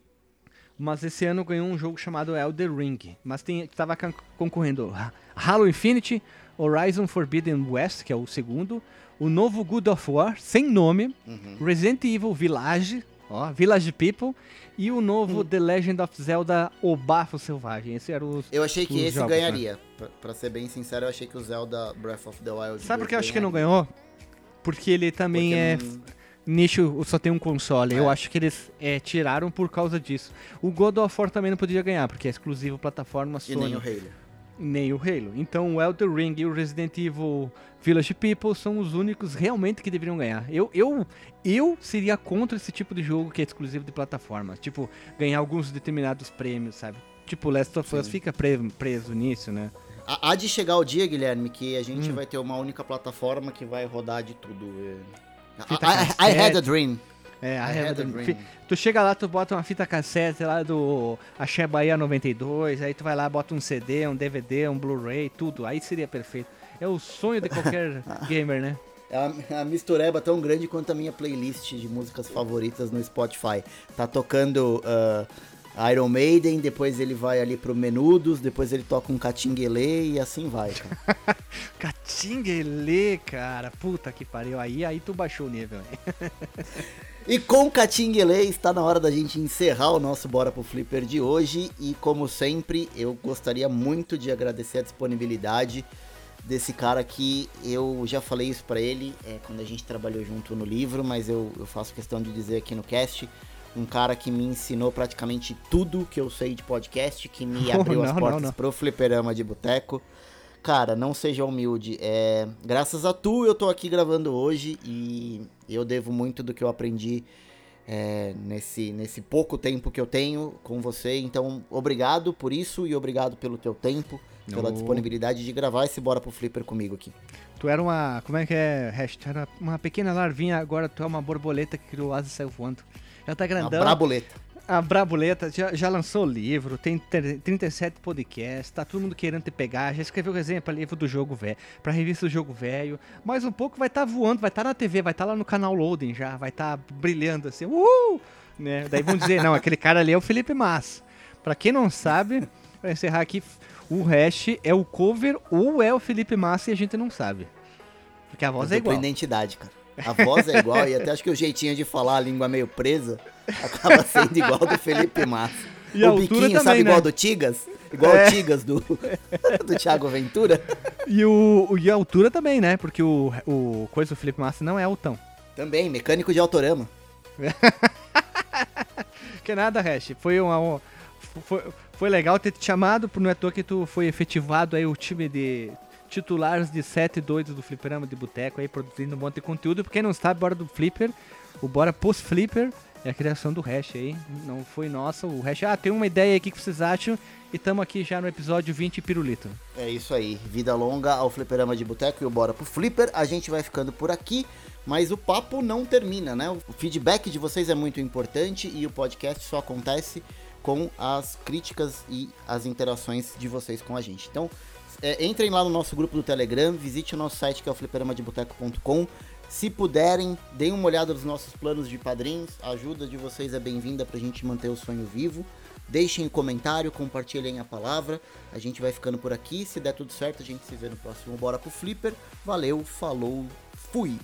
Mas esse ano ganhou um jogo chamado Elder Ring. Mas tem, tava con- concorrendo Ha- Halo Infinite, Horizon Forbidden West, que é o segundo, o novo God of War, sem nome, Uhum. Resident Evil Village, ó, Village People, e o Hum. novo The Legend of Zelda O Bafo Selvagem. Esse era os. Eu achei que esse jogos, né? ganharia. Pra, pra ser bem sincero, eu achei que o Zelda Breath of the Wild. Sabe por que eu 2 acho que não ganhou? Porque ele também Porque é não- nicho, só tem um console. É. Eu acho que eles é, tiraram por causa disso. O God of War também não podia ganhar, porque é exclusivo plataforma E Sony. nem o Halo. Nem o Halo. Então o Elder Ring e o Resident Evil Village People são os únicos realmente que deveriam ganhar. Eu, eu, eu seria contra esse tipo de jogo que é exclusivo de plataforma. Tipo, ganhar alguns determinados prêmios, sabe? Tipo, Last of Us Sim. fica pre- preso nisso, né? Há de chegar o dia, Guilherme, que a Hum. gente vai ter uma única plataforma que vai rodar de tudo. é. I, I- I had a dream. É, a a dream. Tu chega lá, tu bota uma fita cassete lá do Axé Bahia 92, aí tu vai lá, bota um CD, um DVD, um Blu-ray, tudo. Aí seria perfeito. É o sonho de qualquer [LAUGHS] gamer, né? É uma, é mistureba tão grande quanto a minha playlist de músicas favoritas no Spotify. Tá tocando ah, Iron Maiden, depois ele vai ali pro Menudos, depois ele toca um Catinguele e assim vai, cara. [LAUGHS] Cara. Puta que pariu. Aí, aí tu baixou o nível, hein? [LAUGHS] E com Catinguele está na hora da gente encerrar o nosso Bora pro Flipper de hoje. E como sempre, eu gostaria muito de agradecer a disponibilidade desse cara que eu já falei isso pra ele é, quando a gente trabalhou junto no livro, mas eu, eu faço questão de dizer aqui no cast. Um cara que me ensinou praticamente tudo que eu sei de podcast, que me Oh, [LAUGHS] abriu as não, não, portas não. pro fliperama de boteco. Cara, não seja humilde. É, graças a tu eu tô aqui gravando hoje e eu devo muito do que eu aprendi é, nesse, nesse pouco tempo que eu tenho com você. Então, obrigado por isso e obrigado pelo teu tempo, pela disponibilidade de gravar esse Bora pro Flipper comigo aqui. Tu era uma. Como é que é, Hash? Tu era uma pequena larvinha, agora tu é uma borboleta que criou asas e saiu voando. Já tá Uma grandão. A Brabuleta já, já lançou livro, tem ter- 37 podcasts, tá todo mundo querendo te pegar, já escreveu resenha pra livro do jogo velho, pra revista do jogo velho. Mais um pouco vai estar voando, vai estar na TV, vai estar lá no canal Loading já, vai estar brilhando assim, uhul! Né? Daí vão dizer, não, aquele cara ali é o Felipe Massa. Pra quem não sabe, pra encerrar aqui, o Hash é o cover ou é o Felipe Massa e a gente não sabe. Porque a voz é Eu dou igual. identidade, cara. A voz é igual e até acho que o jeitinho de falar, a língua meio presa, acaba sendo igual do Felipe Massa. E o biquinho, também, sabe, igual né? do Tigas? Igual É. o Tigas do, [LAUGHS] do Thiago Ventura? E, o, e a altura também, né? Porque o, o coisa do Felipe Massa não é altão. Também, mecânico de autorama. [LAUGHS] Que nada, Hash. Foi uma. um- Foi, foi legal ter te chamado, não é toa que tu foi efetivado aí o time de titulares de sete doidos do Fliperama de Boteco aí, produzindo um monte de conteúdo. Pra quem não sabe, Bora do Flipper, o Bora Post Flipper é a criação do Hash aí. Não foi nossa, o Hash. Ah, tem uma ideia o que vocês acham? E tamo aqui já no episódio 20 Pirulito. É isso aí. Vida longa ao Fliperama de Boteco e o Bora pro Flipper. A gente vai ficando por aqui, mas o papo não termina, né? O feedback de vocês é muito importante e o podcast só acontece com as críticas e as interações de vocês com a gente. Então, é, entrem lá no nosso grupo do Telegram, visite o nosso site que é o fliperamadeboteco.com. Se puderem, deem uma olhada nos nossos planos de padrinhos. A ajuda de vocês é bem-vinda pra gente manter o sonho vivo. Deixem um comentário, compartilhem a palavra. A gente vai ficando por aqui. Se der tudo certo, a gente se vê no próximo Bora pro Flipper. Valeu, falou, fui!